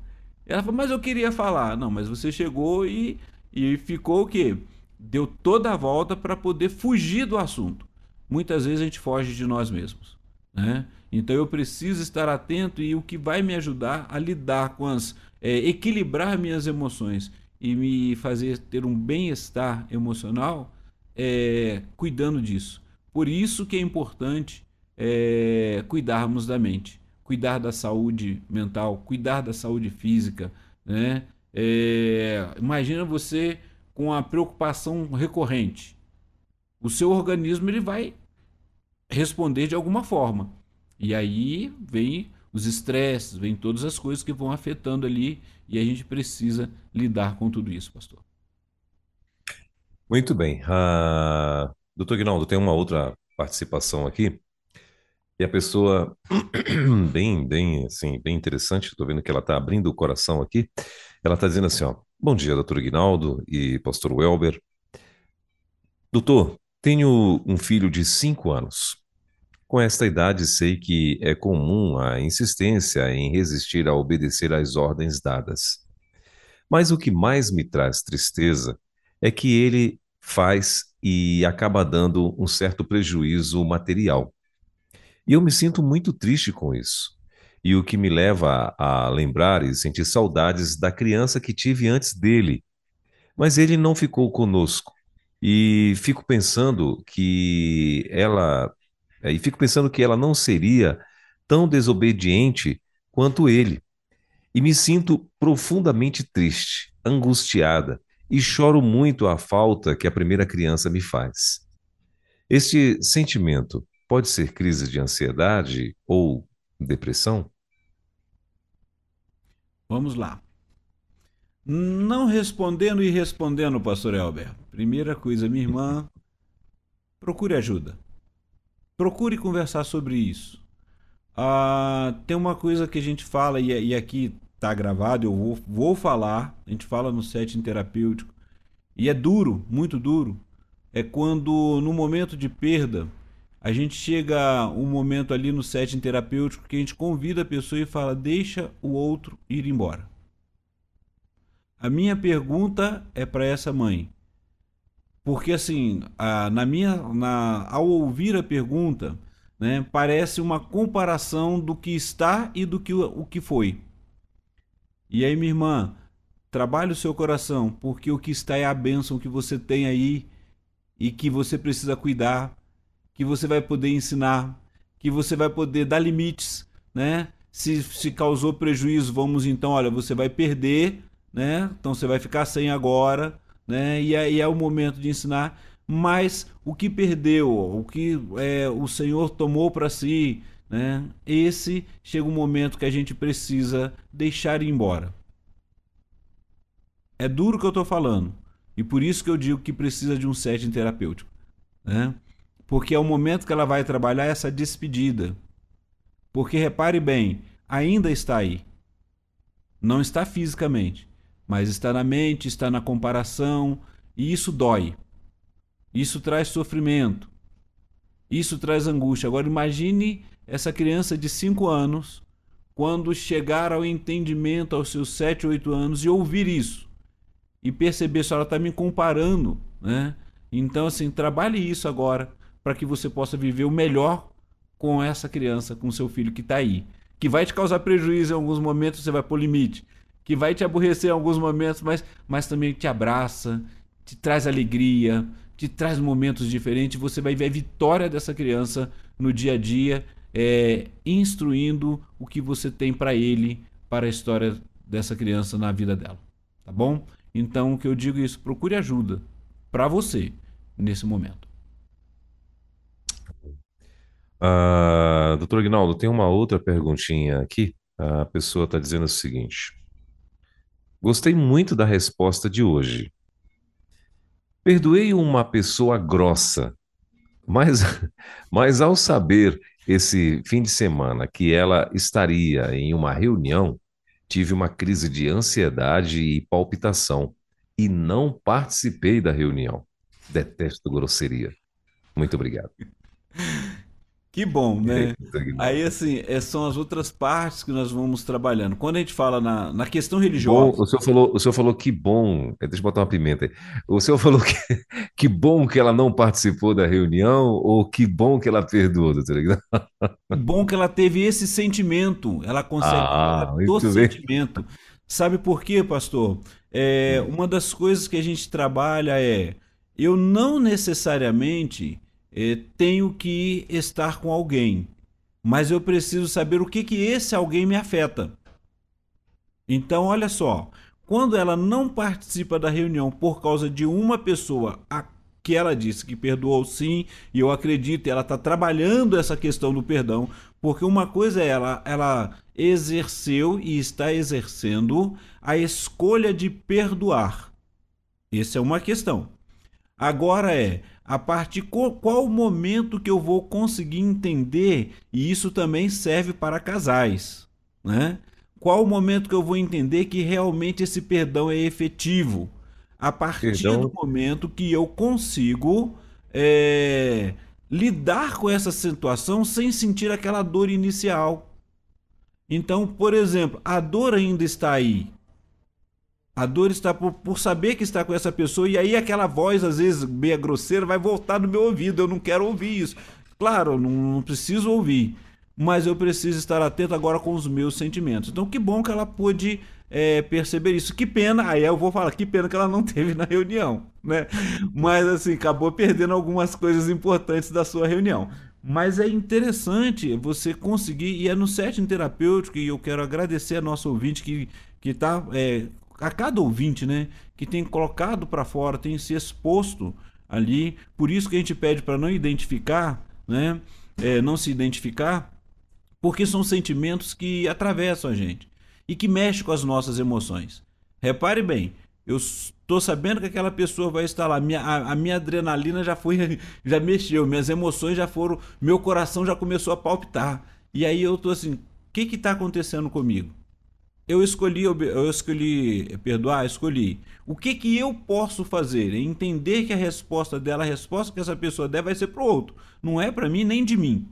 Ela falou, mas eu queria falar. Não, mas você chegou e, e ficou o quê? Deu toda a volta para poder fugir do assunto. Muitas vezes a gente foge de nós mesmos. Né? Então eu preciso estar atento e o que vai me ajudar a lidar com as. É, equilibrar minhas emoções e me fazer ter um bem-estar emocional é, cuidando disso. Por isso que é importante é, cuidarmos da mente cuidar da saúde mental, cuidar da saúde física, né? É, imagina você com a preocupação recorrente. O seu organismo ele vai responder de alguma forma. E aí vem os estresses, vem todas as coisas que vão afetando ali e a gente precisa lidar com tudo isso, pastor. Muito bem. Uh, doutor Guinaldo, tem uma outra participação aqui. E a pessoa, bem, bem, assim, bem interessante, estou vendo que ela está abrindo o coração aqui. Ela está dizendo assim, ó, bom dia, doutor Guinaldo e pastor Welber. Doutor, tenho um filho de cinco anos. Com esta idade, sei que é comum a insistência em resistir a obedecer às ordens dadas. Mas o que mais me traz tristeza é que ele faz e acaba dando um certo prejuízo material e eu me sinto muito triste com isso. E o que me leva a lembrar e sentir saudades da criança que tive antes dele. Mas ele não ficou conosco. E fico pensando que ela e fico pensando que ela não seria tão desobediente quanto ele. E me sinto profundamente triste, angustiada e choro muito a falta que a primeira criança me faz. Este sentimento Pode ser crise de ansiedade ou depressão? Vamos lá. Não respondendo e respondendo, pastor Elber. Primeira coisa, minha irmã, procure ajuda. Procure conversar sobre isso. Ah, tem uma coisa que a gente fala, e, e aqui está gravado, eu vou, vou falar, a gente fala no setting terapêutico, e é duro, muito duro. É quando no momento de perda a gente chega um momento ali no setting terapêutico que a gente convida a pessoa e fala: deixa o outro ir embora. A minha pergunta é para essa mãe. Porque assim, a, na minha, na, ao ouvir a pergunta, né, parece uma comparação do que está e do que o que foi. E aí, minha irmã, trabalhe o seu coração, porque o que está é a bênção que você tem aí e que você precisa cuidar que você vai poder ensinar, que você vai poder dar limites, né? Se, se causou prejuízo, vamos então, olha, você vai perder, né? Então você vai ficar sem agora, né? E aí é o momento de ensinar. Mas o que perdeu, o que é, o Senhor tomou para si, né? Esse chega um momento que a gente precisa deixar ir embora. É duro que eu estou falando. E por isso que eu digo que precisa de um setting terapêutico. Né? Porque é o momento que ela vai trabalhar essa despedida. Porque repare bem, ainda está aí. Não está fisicamente, mas está na mente, está na comparação, e isso dói. Isso traz sofrimento. Isso traz angústia. Agora imagine essa criança de 5 anos quando chegar ao entendimento aos seus 7, 8 anos e ouvir isso e perceber se ela está me comparando, né? Então assim, trabalhe isso agora para que você possa viver o melhor com essa criança, com seu filho que está aí, que vai te causar prejuízo em alguns momentos, você vai pôr limite, que vai te aborrecer em alguns momentos, mas, mas também te abraça, te traz alegria, te traz momentos diferentes, você vai ver a vitória dessa criança no dia a dia, é, instruindo o que você tem para ele, para a história dessa criança na vida dela, tá bom? Então, o que eu digo é isso, procure ajuda para você nesse momento. Uh, doutor Aguinaldo, tem uma outra perguntinha aqui. A pessoa está dizendo o seguinte: Gostei muito da resposta de hoje. Perdoei uma pessoa grossa, mas, mas ao saber esse fim de semana que ela estaria em uma reunião, tive uma crise de ansiedade e palpitação e não participei da reunião. Detesto grosseria. Muito obrigado. Que bom, né? Aí, assim, é, são as outras partes que nós vamos trabalhando. Quando a gente fala na, na questão religiosa. Bom, o, senhor falou, o senhor falou que bom. É, deixa eu botar uma pimenta aí. O senhor falou que, que bom que ela não participou da reunião ou que bom que ela perdoou, doutor Bom que ela teve esse sentimento. Ela consegue ah, o sentimento. Sabe por quê, pastor? É, hum. uma das coisas que a gente trabalha é eu não necessariamente eh, tenho que estar com alguém, mas eu preciso saber o que, que esse alguém me afeta. Então, olha só, quando ela não participa da reunião por causa de uma pessoa a que ela disse que perdoou sim, e eu acredito, ela está trabalhando essa questão do perdão, porque uma coisa é ela, ela exerceu e está exercendo a escolha de perdoar. Essa é uma questão. Agora é a partir qual, momento que eu vou conseguir entender, e isso também serve para casais, né? Qual o momento que eu vou entender que realmente esse perdão é efetivo? A partir perdão. do momento que eu consigo é, lidar com essa situação sem sentir aquela dor inicial. Então, por exemplo, a dor ainda está aí, a dor está por, por, saber que está com essa pessoa, e aí aquela voz, às vezes, meia grosseira, vai voltar no meu ouvido. Eu não quero ouvir isso. Claro, não, não preciso ouvir, mas eu preciso estar atento agora com os meus sentimentos. Então, que bom que ela pôde é, perceber isso. Que pena, aí eu vou falar, que pena que ela não teve na reunião, né? Mas, assim, acabou perdendo algumas coisas importantes da sua reunião. Mas é interessante você conseguir, e é no setting terapêutico, e eu quero agradecer a nosso ouvinte que está é, a cada ouvinte, né, que tem colocado para fora, tem se exposto ali. Por isso que a gente pede para não identificar, né, é, não se identificar, porque são sentimentos que atravessam a gente e que mexem com as nossas emoções. Repare bem, eu estou sabendo que aquela pessoa vai estar lá, minha, a, a, minha adrenalina já foi, já mexeu, minhas emoções já foram, meu coração já começou a palpitar. E aí eu estou assim, o que está acontecendo comigo? Eu escolhi, eu escolhi perdoar, escolhi. O que que eu posso fazer? É entender que a resposta dela, a resposta que essa pessoa der vai ser para o outro. Não é para mim nem de mim.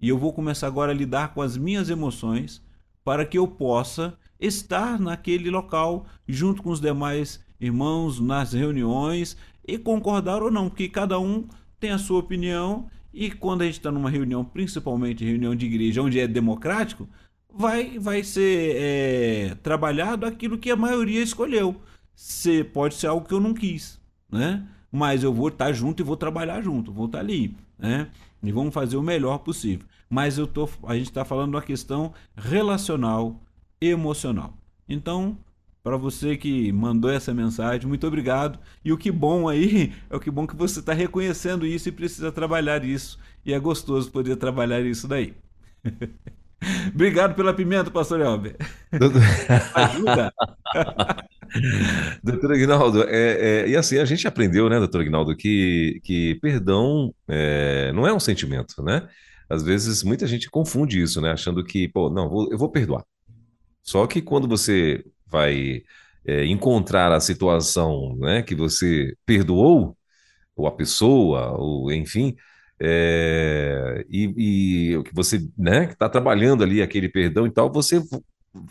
E eu vou começar agora a lidar com as minhas emoções para que eu possa estar naquele local junto com os demais irmãos nas reuniões e concordar ou não, porque cada um tem a sua opinião e quando a gente está numa reunião, principalmente reunião de igreja, onde é democrático, vai, vai ser é, trabalhado aquilo que a maioria escolheu. Se, pode ser algo que eu não quis, né? Mas eu vou estar junto e vou trabalhar junto, vou estar ali, né? E vamos fazer o melhor possível. Mas eu tô, a gente está falando uma questão relacional, emocional. Então, para você que mandou essa mensagem, muito obrigado. E o que bom aí é o que bom que você está reconhecendo isso e precisa trabalhar isso. E é gostoso poder trabalhar isso daí. Obrigado pela pimenta, pastor Elber. Doutor... Ajuda. doutor Aguinaldo, é, é, e assim, a gente aprendeu, né, doutor Aguinaldo, que, que perdão é, não é um sentimento, né? Às vezes muita gente confunde isso, né? Achando que, pô, não, vou, eu vou perdoar. Só que quando você vai é, encontrar a situação né, que você perdoou, ou a pessoa, ou enfim, é, e, que você né, está trabalhando ali aquele perdão e tal, você,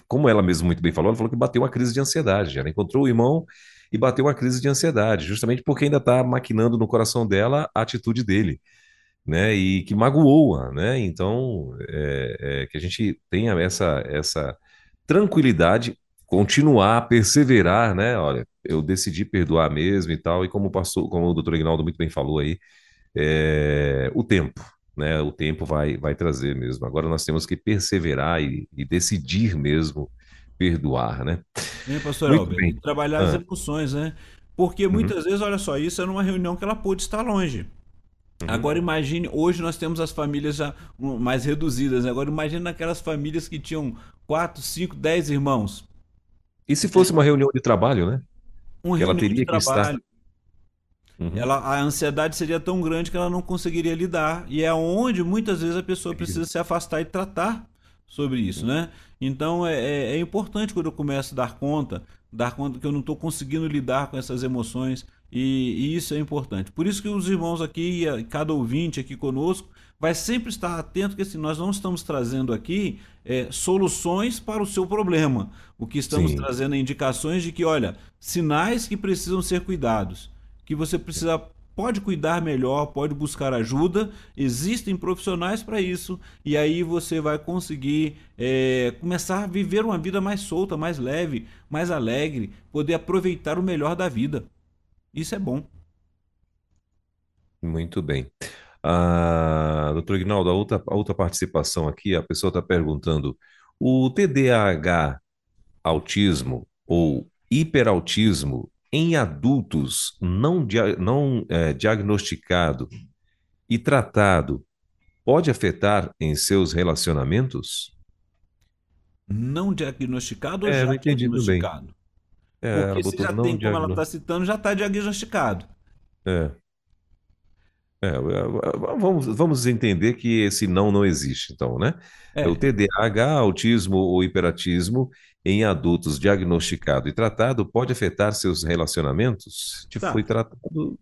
como ela mesma muito bem falou, ela falou que bateu uma crise de ansiedade. Ela encontrou o irmão e bateu uma crise de ansiedade, justamente porque ainda está maquinando no coração dela a atitude dele. Né, e que magoou-a, né? Então, é, é, que a gente tenha essa, essa tranquilidade, continuar, perseverar, né? Olha, eu decidi perdoar mesmo e tal, e como passou, como o doutor Ignaldo muito bem falou aí, é, o tempo, né? O tempo vai, vai trazer mesmo. Agora nós temos que perseverar e, e decidir mesmo perdoar, né? Bem, pastor muito Albert, bem. trabalhar ah. as emoções, né? Porque uhum. muitas uhum. vezes, olha só, isso é numa reunião que ela pôde estar longe. Uhum. Agora imagine, hoje nós temos as famílias já mais reduzidas. Né? Agora imagine naquelas famílias que tinham 4, 5, 10 irmãos. E se fosse uma reunião de trabalho, né? Uma que ela teria que estar. Uhum. Ela, a ansiedade seria tão grande que ela não conseguiria lidar. E é onde muitas vezes a pessoa precisa se afastar e tratar sobre isso, né? Então é, é, é importante quando eu começo a dar conta, dar conta que eu não estou conseguindo lidar com essas emoções e, e, isso é importante. Por isso que os irmãos aqui, cada ouvinte aqui conosco, vai sempre estar atento que assim, nós não estamos trazendo aqui é, soluções para o seu problema. O que estamos Sim. trazendo é indicações de que, olha, sinais que precisam ser cuidados, que você precisa pode cuidar melhor, pode buscar ajuda, existem profissionais para isso, e aí você vai conseguir é, começar a viver uma vida mais solta, mais leve, mais alegre, poder aproveitar o melhor da vida. Isso é bom. Muito bem. Ah, doutor Ignaldo, a outra, a outra participação aqui, a pessoa está perguntando: o TDAH, autismo ou hiperautismo em adultos não, dia, não é, diagnosticado e tratado pode afetar em seus relacionamentos? Não diagnosticado ou é, já diagnosticado? Bem. É, Porque se já tem, como ela está citando, já está diagnosticado. É. É, é, é, vamos, vamos entender que esse não não existe, então, né? É. O TDAH, autismo ou hiperatismo em adultos diagnosticado e tratado pode afetar seus relacionamentos? Te tá. foi tratado.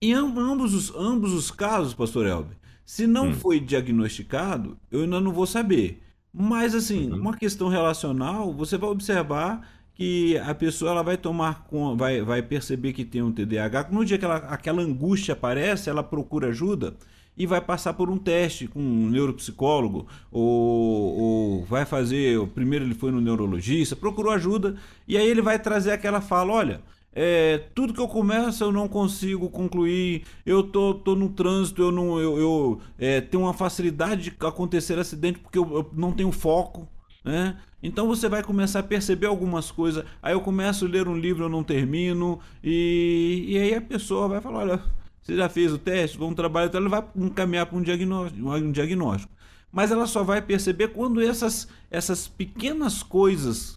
Em ambos os, ambos os casos, pastor Elber, se não hum. foi diagnosticado, eu ainda não vou saber. Mas, assim, uhum. uma questão relacional, você vai observar que a pessoa ela vai tomar vai, vai perceber que tem um TDAH. No dia que ela, aquela angústia aparece, ela procura ajuda e vai passar por um teste com um neuropsicólogo ou, ou vai fazer. Primeiro ele foi no neurologista, procurou ajuda e aí ele vai trazer aquela fala: olha. É, tudo que eu começo eu não consigo concluir. Eu tô, tô no trânsito, eu não eu, eu é, tenho uma facilidade de acontecer acidente porque eu, eu não tenho foco. Né? Então você vai começar a perceber algumas coisas. Aí eu começo a ler um livro, eu não termino, e, e aí a pessoa vai falar: olha, você já fez o teste, vamos trabalhar, então ela vai encaminhar para um diagnóstico, um diagnóstico. Mas ela só vai perceber quando essas, essas pequenas coisas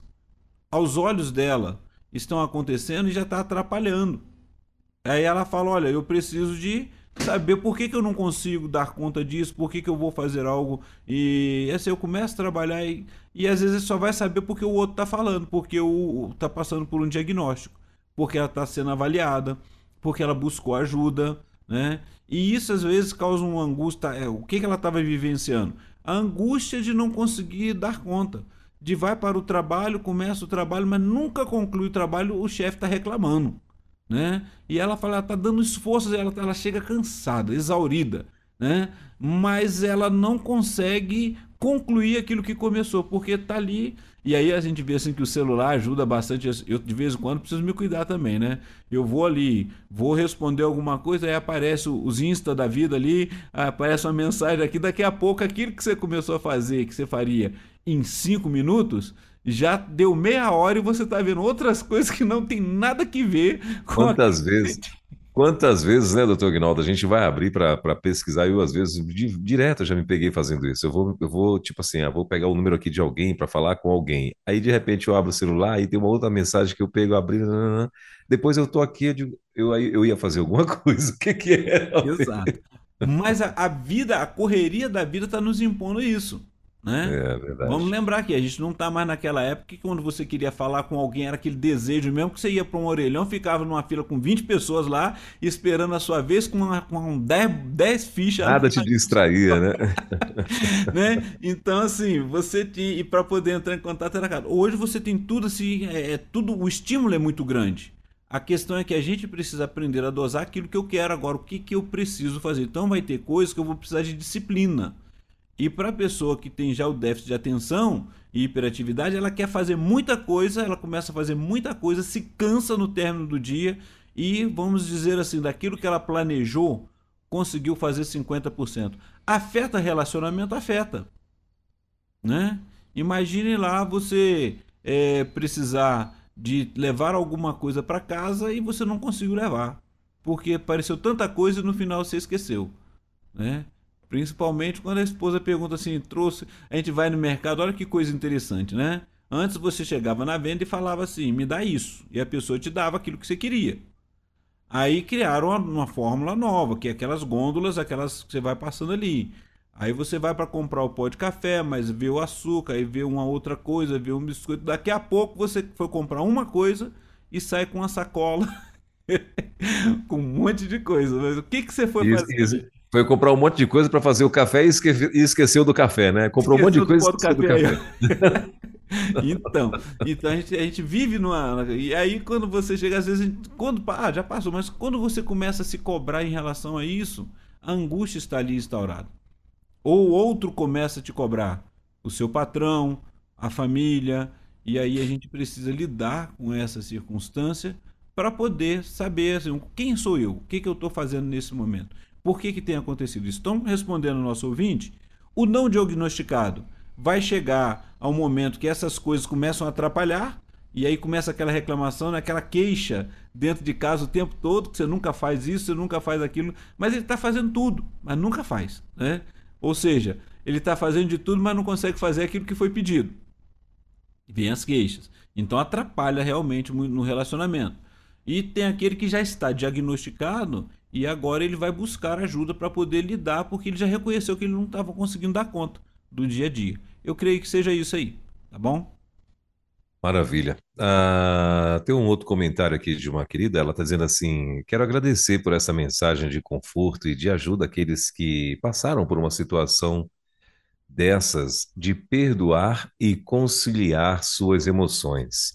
aos olhos dela estão acontecendo e já está atrapalhando. Aí ela fala: olha, eu preciso de saber por que, que eu não consigo dar conta disso, por que, que eu vou fazer algo. E assim, eu começo a trabalhar e, e às vezes só vai saber porque o outro está falando, porque o está passando por um diagnóstico, porque ela está sendo avaliada, porque ela buscou ajuda, né? E isso às vezes causa uma angústia. É, o que, que ela estava vivenciando? A angústia de não conseguir dar conta. De vai para o trabalho, começa o trabalho, mas nunca conclui o trabalho, o chefe está reclamando né? E ela fala, ela tá dando esforços, ela, ela chega cansada, exaurida, né? Mas ela não consegue concluir aquilo que começou, porque tá ali. E aí a gente vê assim que o celular ajuda bastante. Eu de vez em quando preciso me cuidar também, né? Eu vou ali, vou responder alguma coisa, aí aparece os Insta da vida ali, aparece uma mensagem aqui, daqui a pouco aquilo que você começou a fazer, que você faria em cinco minutos, já deu meia hora e você está vendo outras coisas que não tem nada que ver com Quantas vezes Quantas vezes, né, doutor Ignaldo, a gente vai abrir para pesquisar, eu às vezes, di, direto, já me peguei fazendo isso. Eu vou, eu vou tipo assim, ah, vou pegar o número aqui de alguém para falar com alguém. Aí, de repente, eu abro o celular e tem uma outra mensagem que eu pego, abri, depois eu tô aqui, eu, digo, eu, eu ia fazer alguma coisa. O que que é? Exato. Mas a, a vida, a correria da vida está nos impondo isso. Né? É verdade. Vamos lembrar que a gente não está mais naquela época que quando você queria falar com alguém era aquele desejo mesmo que você ia para um orelhão, ficava numa fila com 20 pessoas lá, esperando a sua vez com, uma, com 10, 10 fichas. Nada te distraía, né? né? Então, assim, você tinha. E para poder entrar em contato era caro. Hoje você tem tudo assim, é, é, tudo, o estímulo é muito grande. A questão é que a gente precisa aprender a dosar aquilo que eu quero agora, o que, que eu preciso fazer. Então vai ter coisas que eu vou precisar de disciplina. E para a pessoa que tem já o déficit de atenção e hiperatividade, ela quer fazer muita coisa, ela começa a fazer muita coisa, se cansa no término do dia e, vamos dizer assim, daquilo que ela planejou, conseguiu fazer 50%. Afeta relacionamento? Afeta. Né? Imagine lá você é, precisar de levar alguma coisa para casa e você não conseguiu levar. Porque apareceu tanta coisa e no final você esqueceu. Né? Principalmente quando a esposa pergunta assim, trouxe. A gente vai no mercado, olha que coisa interessante, né? Antes você chegava na venda e falava assim, me dá isso. E a pessoa te dava aquilo que você queria. Aí criaram uma, uma fórmula nova, que é aquelas gôndolas, aquelas que você vai passando ali. Aí você vai para comprar o pó de café, mas vê o açúcar, aí vê uma outra coisa, vê um biscoito. Daqui a pouco você foi comprar uma coisa e sai com uma sacola com um monte de coisa. Mas o que, que você foi isso, fazer? Isso. Foi comprar um monte de coisa para fazer o café e, esque... e, esqueceu do café, né? Comprou esqueceu um monte de coisa e esqueceu do café. café. então, então a gente, a gente vive numa. E aí, quando você chega, às vezes, quando. Ah, já passou, mas quando você começa a se cobrar em relação a isso, a angústia está ali instaurada. Ou outro começa a te cobrar, o seu patrão, a família, e aí a gente precisa lidar com essa circunstância para poder saber assim, quem sou eu, o que, que eu estou fazendo nesse momento. Por que, que tem acontecido isso? Estão respondendo o nosso ouvinte? O não diagnosticado vai chegar ao momento que essas coisas começam a atrapalhar e aí começa aquela reclamação, né? aquela queixa dentro de casa o tempo todo, que você nunca faz isso, você nunca faz aquilo, mas ele está fazendo tudo, mas nunca faz. Né? Ou seja, ele está fazendo de tudo, mas não consegue fazer aquilo que foi pedido. Vem as queixas. Então atrapalha realmente no relacionamento. E tem aquele que já está diagnosticado e agora ele vai buscar ajuda para poder lidar, porque ele já reconheceu que ele não estava conseguindo dar conta do dia a dia. Eu creio que seja isso aí, tá bom? Maravilha. Ah, tem um outro comentário aqui de uma querida, ela está dizendo assim: quero agradecer por essa mensagem de conforto e de ajuda àqueles que passaram por uma situação dessas de perdoar e conciliar suas emoções.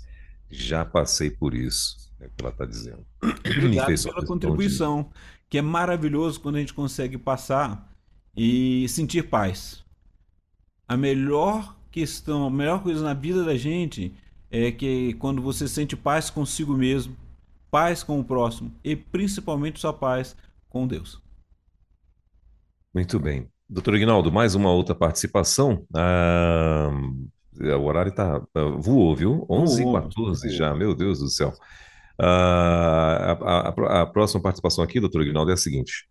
Já passei por isso é o que ela está dizendo. Obrigado pela contribuição, de... que é maravilhoso quando a gente consegue passar e sentir paz. A melhor questão, a melhor coisa na vida da gente é que quando você sente paz consigo mesmo, paz com o próximo e principalmente sua paz com Deus. Muito bem. Doutor Ignaldo, mais uma outra participação. Ah, o horário tá, voou, viu? 11h14 já, meu Deus do céu. Uh, a, a, a, próxima participação aqui, doutor Ignaldo, é a seguinte.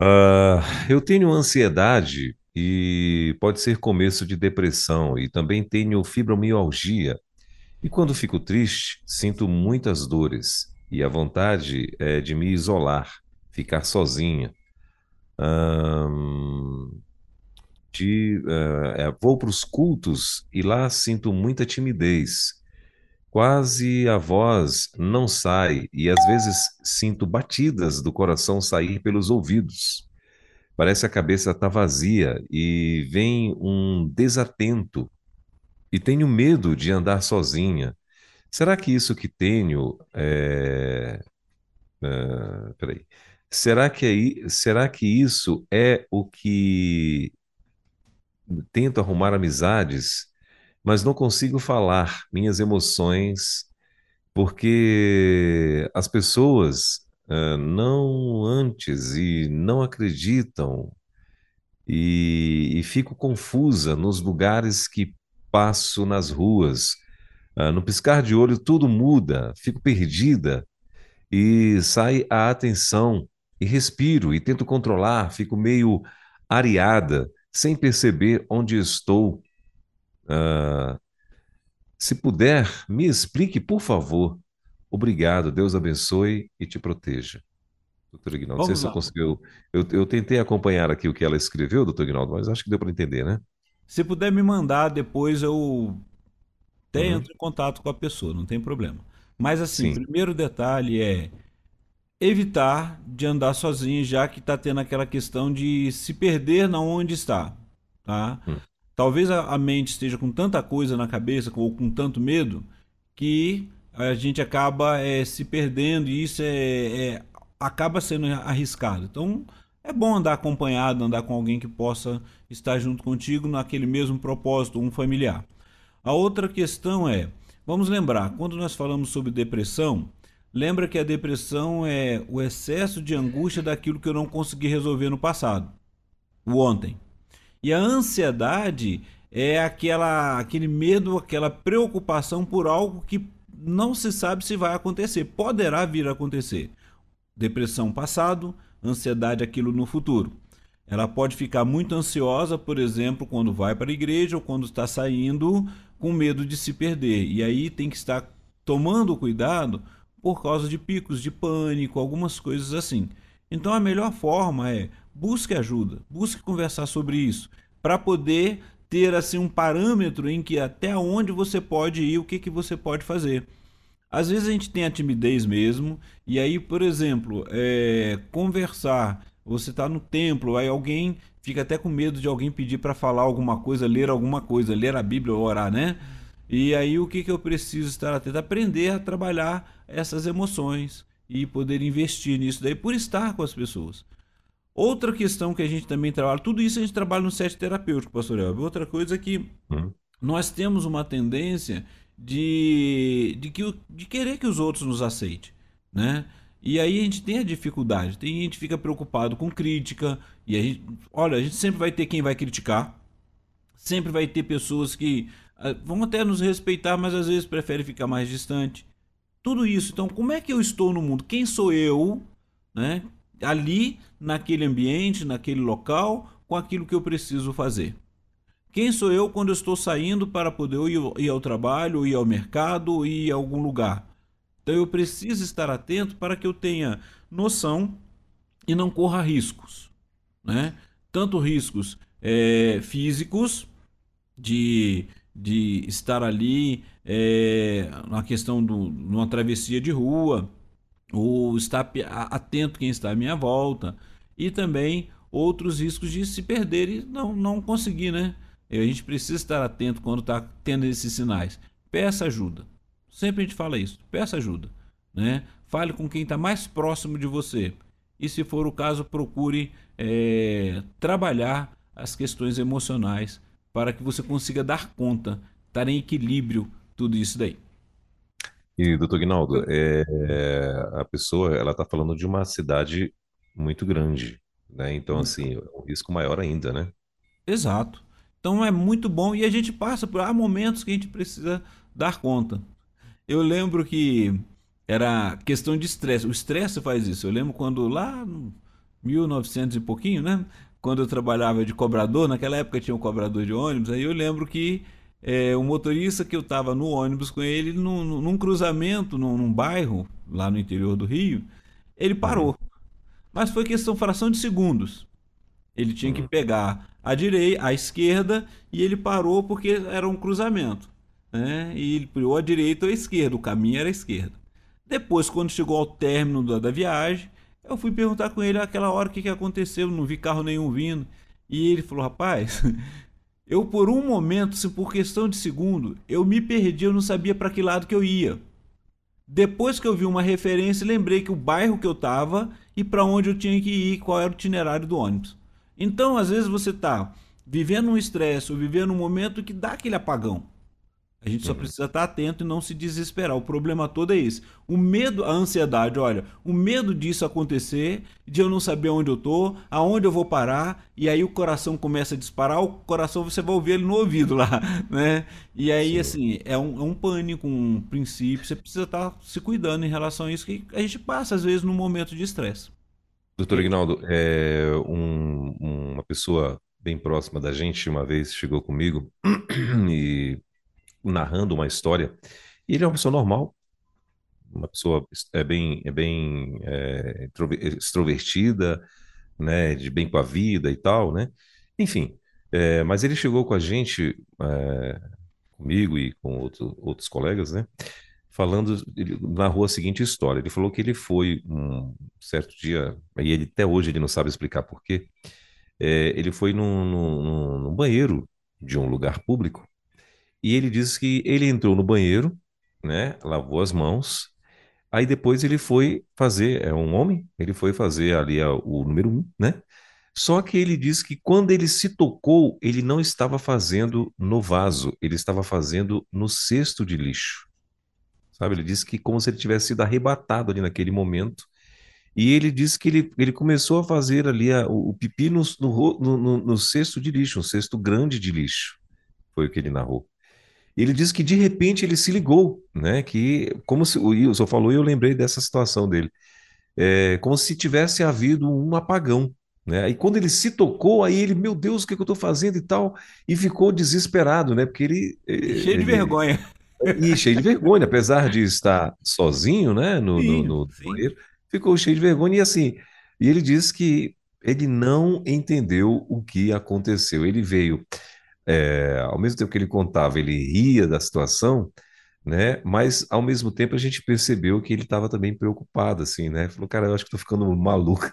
Uh, eu tenho ansiedade e pode ser começo de depressão e também tenho fibromialgia. E quando fico triste, sinto muitas dores e a vontade é de me isolar, ficar sozinha. Um, de, uh, é, vou para os cultos e lá sinto muita timidez Quase a voz não sai e às vezes sinto batidas do coração sair pelos ouvidos. Parece a cabeça está vazia e vem um desatento e tenho medo de andar sozinha. Será que isso que tenho é... é... peraí. Será que, é... Será que isso é o que tento arrumar amizades mas não consigo falar minhas emoções porque as pessoas uh, não antes e não acreditam e, e, fico confusa nos lugares que passo nas ruas. Uh, no piscar de olho tudo muda, fico perdida e sai a atenção e respiro e tento controlar, fico meio areada, sem perceber onde estou. Ah, se puder, me explique, por favor. Obrigado, Deus abençoe e te proteja. Doutor Ignaldo, não sei Vamos se eu lá. conseguiu. Eu, eu tentei acompanhar aqui o que ela escreveu, doutor Ignaldo, mas acho que deu para entender, né? Se puder me mandar, depois eu até Uhum. entro em contato com a pessoa, não tem problema. Mas assim, o Sim. primeiro detalhe é evitar de andar sozinho, já que está tendo aquela questão de se perder na onde está, tá? Hum. Talvez a, mente esteja com tanta coisa na cabeça ou com tanto medo que a gente acaba eh, se perdendo e isso é, é- acaba sendo arriscado. Então é bom andar acompanhado, andar com alguém que possa estar junto contigo naquele mesmo propósito, um familiar. A outra questão é, vamos lembrar, quando nós falamos sobre depressão, lembra que a depressão é o excesso de angústia daquilo que eu não consegui resolver no passado, o ontem. E a ansiedade é aquela, aquele medo, aquela preocupação por algo que não se sabe se vai acontecer, poderá vir a acontecer. Depressão passado, ansiedade aquilo no futuro. Ela pode ficar muito ansiosa, por exemplo, quando vai para a igreja ou quando está saindo com medo de se perder. E aí tem que estar tomando cuidado por causa de picos de pânico, algumas coisas assim. Então a melhor forma é busque ajuda, busque conversar sobre isso, para poder ter assim um parâmetro em que até onde você pode ir, o que, que você pode fazer. Às vezes a gente tem a timidez mesmo, e aí, por exemplo, é, conversar, você está no templo, aí alguém fica até com medo de alguém pedir para falar alguma coisa, ler alguma coisa, ler a Bíblia ou orar, né? E aí o que, que eu preciso estar atento? Aprender a trabalhar essas emoções e poder investir nisso daí por estar com as pessoas. Outra questão que a gente também trabalha, tudo isso a gente trabalha no set terapêutico, pastor Elber. Outra coisa é que Uhum. nós temos uma tendência de, de, que, de querer que os outros nos aceitem, né? E aí a gente tem a dificuldade, tem gente que fica preocupado com crítica, e a gente, olha, a gente sempre vai ter quem vai criticar, sempre vai ter pessoas que ah, vão até nos respeitar, mas às vezes preferem ficar mais distante. Tudo isso, então, como é que eu estou no mundo? Quem sou eu, né? Ali, naquele ambiente, naquele local, com aquilo que eu preciso fazer. Quem sou eu quando estou saindo para poder ir ao trabalho, ir ao mercado, ir a algum lugar? Então eu preciso estar atento para que eu tenha noção e não corra riscos, né? Tanto riscos eh, físicos de, de estar ali é, na questão do numa travessia de rua ou estar atento quem está à minha volta e também outros riscos de se perder e não, não conseguir, né? A gente precisa estar atento quando está tendo esses sinais. Peça ajuda. Sempre a gente fala isso. Peça ajuda, né? Fale com quem está mais próximo de você. E se for o caso, procure é, trabalhar as questões emocionais para que você consiga dar conta, estar em equilíbrio tudo isso daí. E, doutor Guinaldo, é, a pessoa, ela está falando de uma cidade muito grande, né? Então, assim, é um risco maior ainda, né? Exato. Então é muito bom e a gente passa por há momentos que a gente precisa dar conta. Eu lembro que era questão de estresse. O estresse faz isso. Eu lembro quando lá no 1900 e pouquinho, né? Quando eu trabalhava de cobrador, naquela época tinha um cobrador de ônibus, aí eu lembro que é, o motorista que eu estava no ônibus com ele, num, num- cruzamento, num, num bairro, lá no interior do Rio, ele parou. Mas foi questão, fração de segundos. Ele tinha que pegar a direita, a esquerda, e ele parou porque era um cruzamento. Né? E ele ou a direita ou a esquerda, o caminho era a esquerda. Depois, quando chegou ao término da, da viagem, eu fui perguntar com ele aquela hora o que, que aconteceu, não vi carro nenhum vindo. E ele falou, rapaz, eu por um momento, se por questão de segundo, eu me perdi, eu não sabia para que lado que eu ia. Depois que eu vi uma referência, lembrei que o bairro que eu estava e para onde eu tinha que ir, qual era o itinerário do ônibus. Então, às vezes você está vivendo um estresse ou vivendo um momento que dá aquele apagão. A gente só uhum. precisa estar atento e não se desesperar. O problema todo é esse. O medo, a ansiedade, olha, o medo disso acontecer, de eu não saber onde eu tô, aonde eu vou parar, e aí o coração começa a disparar, o coração você vai ouvir ele no ouvido lá, né? E aí, Sim. assim, é um, é um pânico, um princípio, você precisa estar se cuidando em relação a isso, que a gente passa, às vezes, num momento de estresse. Doutor Ignaldo, é, um, uma pessoa bem próxima da gente uma vez chegou comigo e narrando uma história. E ele é uma pessoa normal, uma pessoa é bem, é bem é, extrovertida, né, de bem com a vida e tal, né? Enfim, é, mas ele chegou com a gente, é, comigo e com outro, outros colegas, né? Falando, ele narrou a seguinte história. Ele falou que ele foi um certo dia, e ele até hoje ele não sabe explicar por quê. É, ele foi num, num, num banheiro de um lugar público e ele disse que ele entrou no banheiro, né? Lavou as mãos. Aí depois ele foi fazer, é um homem, ele foi fazer ali o número um, né? Só que ele disse que quando ele se tocou, ele não estava fazendo no vaso, ele estava fazendo no cesto de lixo. Sabe? Ele disse que como se ele tivesse sido arrebatado ali naquele momento. E ele disse que ele, ele começou a fazer ali a, o, o pipi no, no, no, no cesto de lixo, um cesto grande de lixo. Foi o que ele narrou ele disse que de repente ele se ligou, né? Que como se, o Wilson falou, e eu lembrei dessa situação dele, é, como se tivesse havido um apagão. Né? E quando ele se tocou, aí ele, meu Deus, o que, é que eu estou fazendo e tal, e ficou desesperado, né? Porque ele. Cheio ele, de vergonha. E cheio de vergonha, apesar de estar sozinho, né? No, sim, no, no banheiro, ficou cheio de vergonha. E assim, e ele disse que ele não entendeu o que aconteceu. Ele veio é, ao mesmo tempo que ele contava, ele ria da situação, né? Mas ao mesmo tempo a gente percebeu que ele estava também preocupado, assim, né? Falou, cara, eu acho que estou ficando maluco.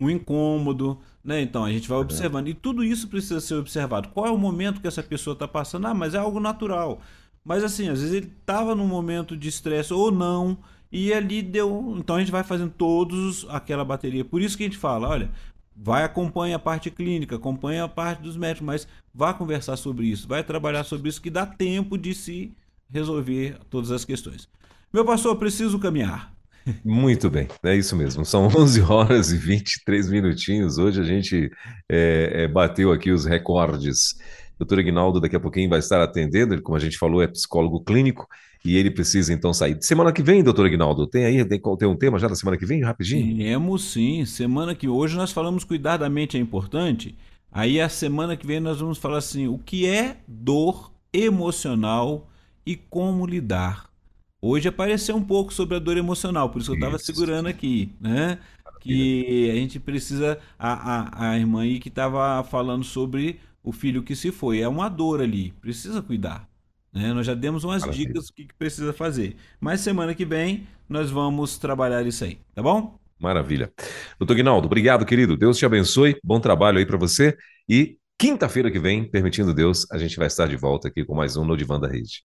Um incômodo, né? Então a gente vai observando e tudo isso precisa ser observado. Qual é o momento que essa pessoa está passando? Ah, mas é algo natural. Mas assim, às vezes ele estava num momento de estresse ou não. E ali deu. Então a gente vai fazendo todos aquela bateria. Por isso que a gente fala: olha, vai acompanha a parte clínica, acompanha a parte dos médicos, mas vá conversar sobre isso, vai trabalhar sobre isso que dá tempo de se resolver todas as questões. Meu pastor, preciso caminhar. Muito bem, é isso mesmo. São 11 horas e 23 minutinhos. Hoje a gente é, é, bateu aqui os recordes. Doutor Ignaldo daqui a pouquinho vai estar atendendo, ele, como a gente falou, é psicólogo clínico e ele precisa então sair. Semana que vem, doutor Aguinaldo, tem aí tem, tem um tema já da semana que vem, rapidinho? Temos sim. Semana que hoje nós falamos cuidar da mente é importante. Aí a semana que vem nós vamos falar assim, o que é dor emocional e como lidar. Hoje apareceu um pouco sobre a dor emocional, por isso eu estava segurando aqui, né? Que a gente precisa. A, a, a irmã aí que estava falando sobre o filho que se foi. É uma dor ali, precisa cuidar. Né? Nós já demos umas Maravilha. dicas do que, que precisa fazer. Mas semana que vem nós vamos trabalhar isso aí, tá bom? Maravilha. Doutor Guinaldo, obrigado, querido. Deus te abençoe. Bom trabalho aí para você. E quinta-feira que vem, permitindo Deus, a gente vai estar de volta aqui com mais um No Divã da Rede.